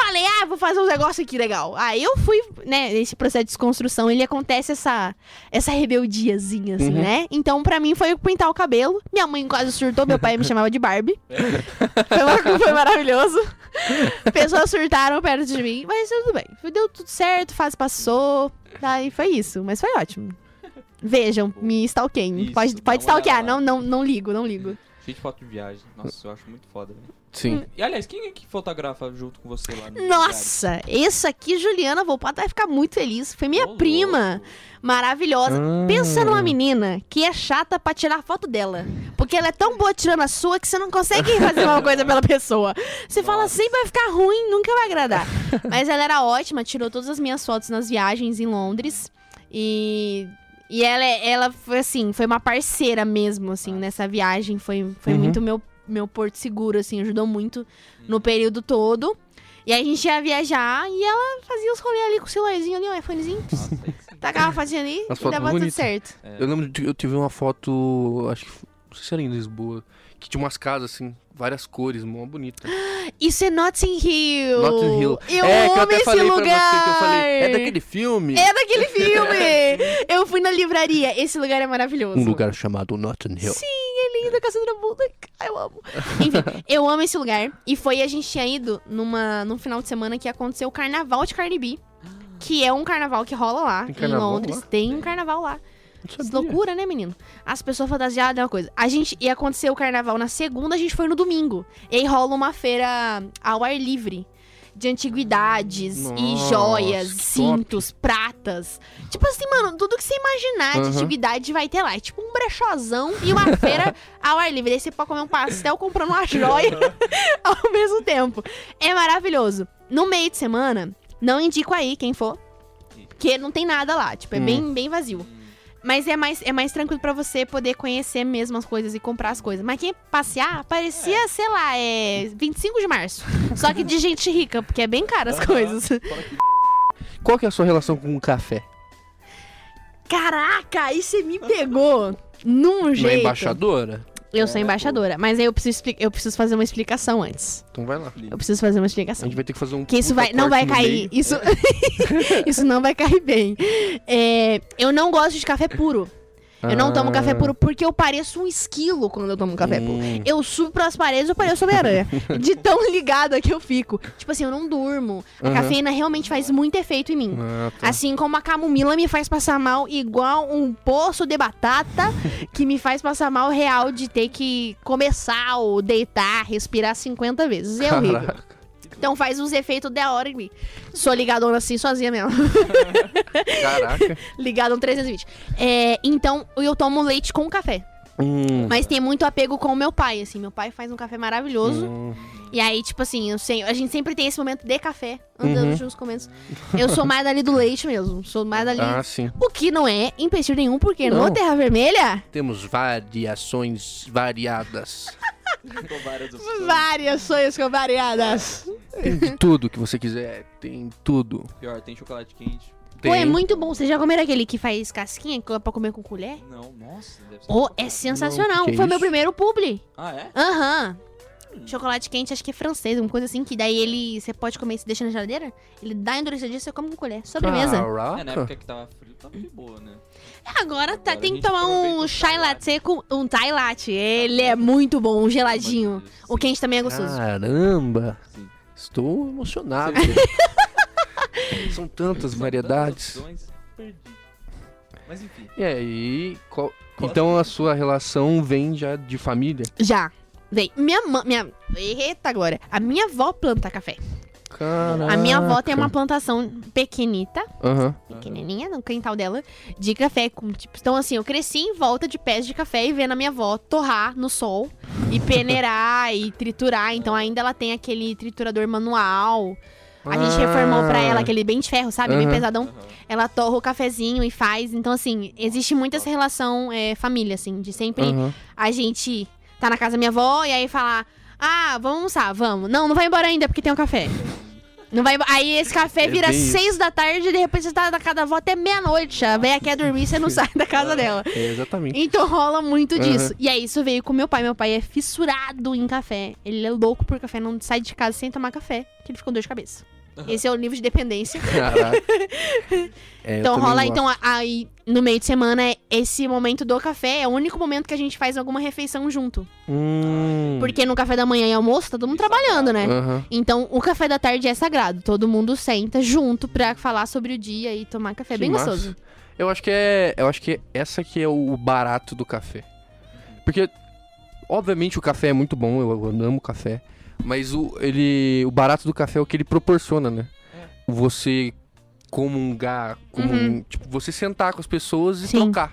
Falei, ah, vou fazer um negócio aqui legal. Aí eu fui, né, nesse processo de desconstrução, ele acontece essa, essa rebeldiazinha, assim, Uhum. né? Então, pra mim, foi pintar o cabelo. Minha mãe quase surtou, meu pai me chamava de Barbie. (laughs) foi, uma- foi maravilhoso. Pessoas surtaram perto de mim, mas tudo bem. Deu tudo certo, fase passou. Daí foi isso, mas foi ótimo. Vejam, me stalkeiem. Isso, Pode, pode stalkear, não, não, não ligo, não ligo. Cheio de foto de viagem. Nossa, eu acho muito foda, velho. Sim. E aliás, quem é que fotografa junto com você lá no Nossa, isso aqui, Juliana Volpato vai ficar muito feliz. Foi minha Ô, prima, louco. maravilhosa. Ah. Pensa numa menina que é chata pra tirar foto dela. Porque ela é tão boa tirando a sua que você não consegue fazer uma coisa pela pessoa. Você fala Nossa. sempre vai ficar ruim, nunca vai agradar. Mas ela era ótima, tirou todas as minhas fotos nas viagens em Londres. E. E ela, é- ela foi assim, foi uma parceira mesmo, assim, nessa viagem. Foi, foi Uhum. muito meu, meu porto seguro, assim, ajudou muito no período todo. E aí a gente ia viajar e ela fazia os rolês ali com o celularzinho ali, o iPhonezinho. Nossa. Tacava a fotinha ali As e dava tudo bonitas. certo. É. Eu lembro de eu tive uma foto, acho que não sei se era em Lisboa, que tinha umas casas assim, várias cores, mó bonita. (gasps) Isso é Notting Hill. Notting Hill. Eu é, amo que eu até esse falei lugar. pra você que eu falei, é daquele filme. É daquele (laughs) filme. eu fui na livraria. Esse lugar é maravilhoso. Um lugar chamado Notting Hill. Sim, é lindo, Cassandra Bunda. Ai, eu amo. Enfim, (laughs) eu amo esse lugar. E foi, a gente tinha ido numa, num final de semana que aconteceu o Carnaval de Carnaby. Que é um carnaval que rola lá Tem em carnaval Londres. lá? Tem um carnaval lá. Sabia. loucura, né, menino? As pessoas fantasiadas é uma coisa. A gente ia acontecer o carnaval na segunda, a gente foi no domingo. E aí rola uma feira ao ar livre. De antiguidades e Nossa, joias, que cintos, pratas. Tipo assim, mano, tudo que você imaginar de Aham. antiguidade vai ter lá. É tipo um brechozão e uma feira (laughs) ao ar livre. Aí você pode comer um pastel comprando uma joia (laughs) ao mesmo tempo. É maravilhoso. No meio de semana, não indico aí quem for. Porque não tem nada lá. Tipo, é Hum. bem, bem vazio. Mas é mais, é mais tranquilo pra você poder conhecer mesmo as coisas e comprar as coisas. Mas quem passear, parecia, sei lá, é 25 de março. (laughs) Só que de gente rica, porque é bem caro as coisas. Qual que é a sua relação com o café? Caraca, aí você me pegou num Não é jeito. embaixadora? Eu sou É, embaixadora, mas aí eu preciso, eu preciso fazer uma explicação antes. Então vai lá. Eu preciso fazer uma A explicação. gente vai ter que fazer um Que isso vai, não vai cair. Isso, (laughs) isso não vai cair bem. É, eu não gosto de café puro. Eu não tomo café Ah. puro porque eu pareço um esquilo quando eu tomo café puro. Hum. Eu subo pras paredes, eu pareço Homem-Aranha. (laughs) De tão ligada que eu fico. Tipo assim, eu não durmo. A cafeína realmente faz muito efeito em mim. Ah, tá. Assim como a camomila me faz passar mal igual um poço de batata (laughs) que me faz passar mal real de ter que começar ou deitar, respirar 50 vezes. É horrível. Caraca. Então faz uns efeitos da hora em mim. Sou ligadona assim, sozinha mesmo. (laughs) Caraca. Ligadão 320. É, então eu tomo leite com café. Hum. Mas tem muito apego com o meu pai, assim. Meu pai faz um café maravilhoso. Hum. E aí, tipo assim, eu sei, a gente sempre tem esse momento de café, andando Uhum. juntos comendo. Eu sou mais dali do leite mesmo. Sou mais dali. Ah, sim. O que não é empecilho nenhum, porque no Não. Terra Vermelha, Temos variações variadas. Com várias opções. várias sonhos com variadas. Tem de tudo que você quiser. Tem tudo. Pior, tem chocolate quente. Tem. Pô, é muito bom. Vocês já comeram aquele que faz casquinha que é pra comer com colher? Não, nossa, deve ser. Oh, é sensacional. Não, é Foi meu isso? primeiro publi. Ah, é? Aham. Chocolate quente, acho que é francês, uma coisa assim, que daí ele. Você pode comer e se deixa na geladeira. Ele dá endurecidinho, você come com colher. Sobremesa. É, na época que tava frio, tava de boa, né? Agora, tá, Agora tem que tomar um chai latte com um Thai latte. Ele é muito bom, um geladinho. O quente também é gostoso. Caramba. Sim. Estou emocionado. (laughs) (laughs) São tantas variedades. Opções, perdi. Mas enfim. E aí, qual- então a sua relação vem já de família? Já. Vem. Minha mãe. Minha... Eita, agora. A minha avó planta café. Caraca. A minha avó tem uma plantação pequenita, Aham. pequenininha, no quintal dela, de café. Com, tipo, então, assim, eu cresci em volta de pés de café e vendo a minha avó torrar no sol e peneirar e triturar. Então, ainda ela tem aquele triturador manual. A gente reformou pra ela aquele bem de ferro, sabe? Bem Aham. pesadão. Aham. Ela torra o cafezinho e faz. Então, assim, existe muito essa relação é, família, assim, de sempre a gente tá na casa da minha avó e aí falar: Ah, vamos almoçar, vamos. Não, não vai embora ainda porque tem um café. Não vai, aí esse café É vira bem isso. seis da tarde e de repente você tá na casa da avó até meia-noite. A véia quer dormir e você não (laughs) sai da casa dela. É, exatamente. Então rola muito disso. E aí isso veio com meu pai. Meu pai é fissurado em café. Ele é louco por café, não sai de casa sem tomar café, que ele fica com dor de cabeça. Esse é o nível de dependência. Caraca. (laughs) É, então rola, gosto. então, aí no meio de semana, esse momento do café é o único momento que a gente faz alguma refeição junto. Hum. Porque no café da manhã e almoço, tá todo mundo trabalhando, né? Aham. Então, o café da tarde é sagrado. Todo mundo senta junto pra falar sobre o dia e tomar café. É Que bem massa. gostoso. Eu acho que é. Eu acho que essa que é o barato do café. Porque, obviamente, o café é muito bom, eu, eu amo café. Mas o, ele, o barato do café é o que ele proporciona, né? Você comungar, comun, tipo, você sentar com as pessoas e Sim. trocar.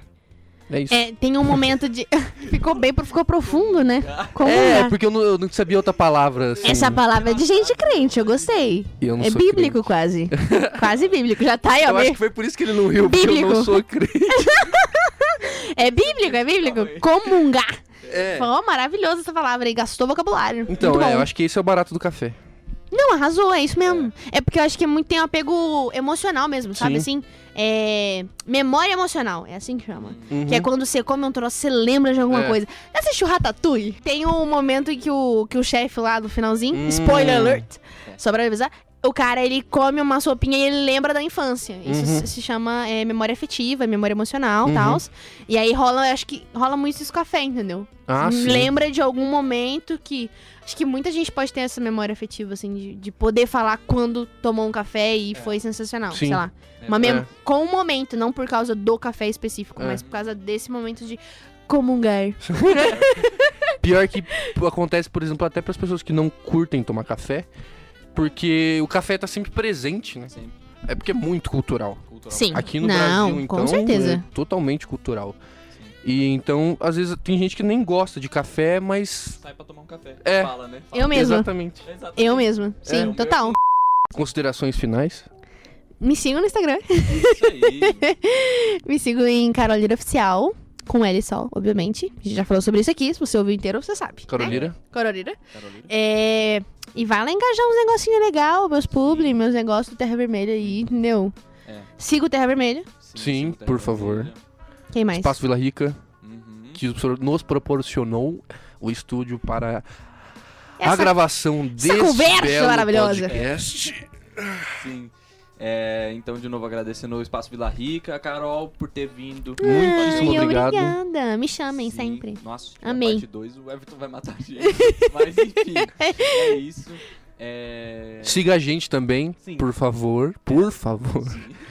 É isso. É, tem um momento de. (laughs) ficou bem, ficou profundo, né? Como É, é? porque eu não, eu não sabia outra palavra. Assim, Essa palavra é de gente crente, eu gostei. eu não É sou bíblico quase. (laughs) quase bíblico. Já tá aí, crente. ó. Eu acho que foi por isso que ele não riu, porque eu Bíblico. não sou crente. (laughs) (laughs) É bíblico, é bíblico. Comungar. É. Ó, maravilhoso essa palavra aí. Gastou vocabulário. Então, é, eu acho que esse é o barato do café. Não, arrasou, é isso mesmo. É, porque eu acho que é muito, tem um apego emocional mesmo, sabe Sim. assim? É. Memória emocional, é assim que chama. Uhum. Que é quando você come um troço, você lembra de alguma É. coisa. Já assistiu Ratatouille? Tem um momento em que o, que o chefe lá do finalzinho, Hum. spoiler alert, só pra avisar, o cara ele come uma sopinha e ele lembra da infância. Isso Uhum. se- chama é, memória afetiva, memória emocional e Uhum. tal. E aí rola, acho que rola muito isso com café, entendeu? Ah, sim. Lembra de algum momento que. Acho que muita gente pode ter essa memória afetiva, assim, de, de poder falar quando tomou um café e foi sensacional. Sim. Sei lá. É. Uma mem- É. Com um momento, não por causa do café específico, É. mas por causa desse momento de comungar. (laughs) Pior que acontece, por exemplo, até para as pessoas que não curtem tomar café, porque o café tá sempre presente, né? Sempre É porque é muito cultural. cultural. Sim. Aqui no Não, Brasil, então, com certeza. é totalmente cultural. Sim. E então, às vezes tem gente que nem gosta de café, mas Sai pra tomar um café. É. Fala, né? Eu mesma. exatamente. Exatamente. Eu mesma. Sim, É, meu total. Considerações finais? Me sigam no Instagram. Isso aí. (laughs) Me sigam em Carolina Oficial. Com L só, obviamente. A gente já falou sobre isso aqui. Se você ouviu inteiro, você sabe. né? Carolina? Carolina. Carolina. É... E vai lá engajar uns negocinhos legais, meus publi, meus negócios do Terra Vermelha aí, entendeu? É. Siga o Terra Vermelha. Sim, Terra por favor. Vermelha. Quem mais? Espaço Vila Rica, Uhum. que nos proporcionou o estúdio para a Essa- gravação desse conversa belo maravilhosa. podcast. Sim. É, então, de novo, agradecendo o Espaço Vila Rica, a Carol, por ter vindo. Muitíssimo Ai, obrigado. obrigada. Me chamem Sim. sempre. Nossa, Amei. parte 2 o Everton vai matar a gente. Mas enfim, (laughs) é isso. É... Siga a gente também, Sim. por favor. Por favor.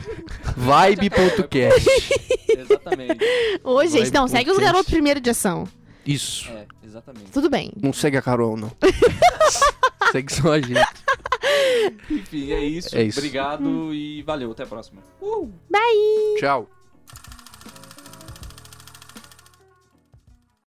(laughs) Vibe.cast. (laughs) Exatamente. Ô, gente, Vai não, segue os garotos primeiro de ação. Isso. É, exatamente. Tudo bem. Não segue a Carol, não. (laughs) segue só a gente. Enfim, é isso. É isso. Obrigado e valeu. Até a próxima. Tchau.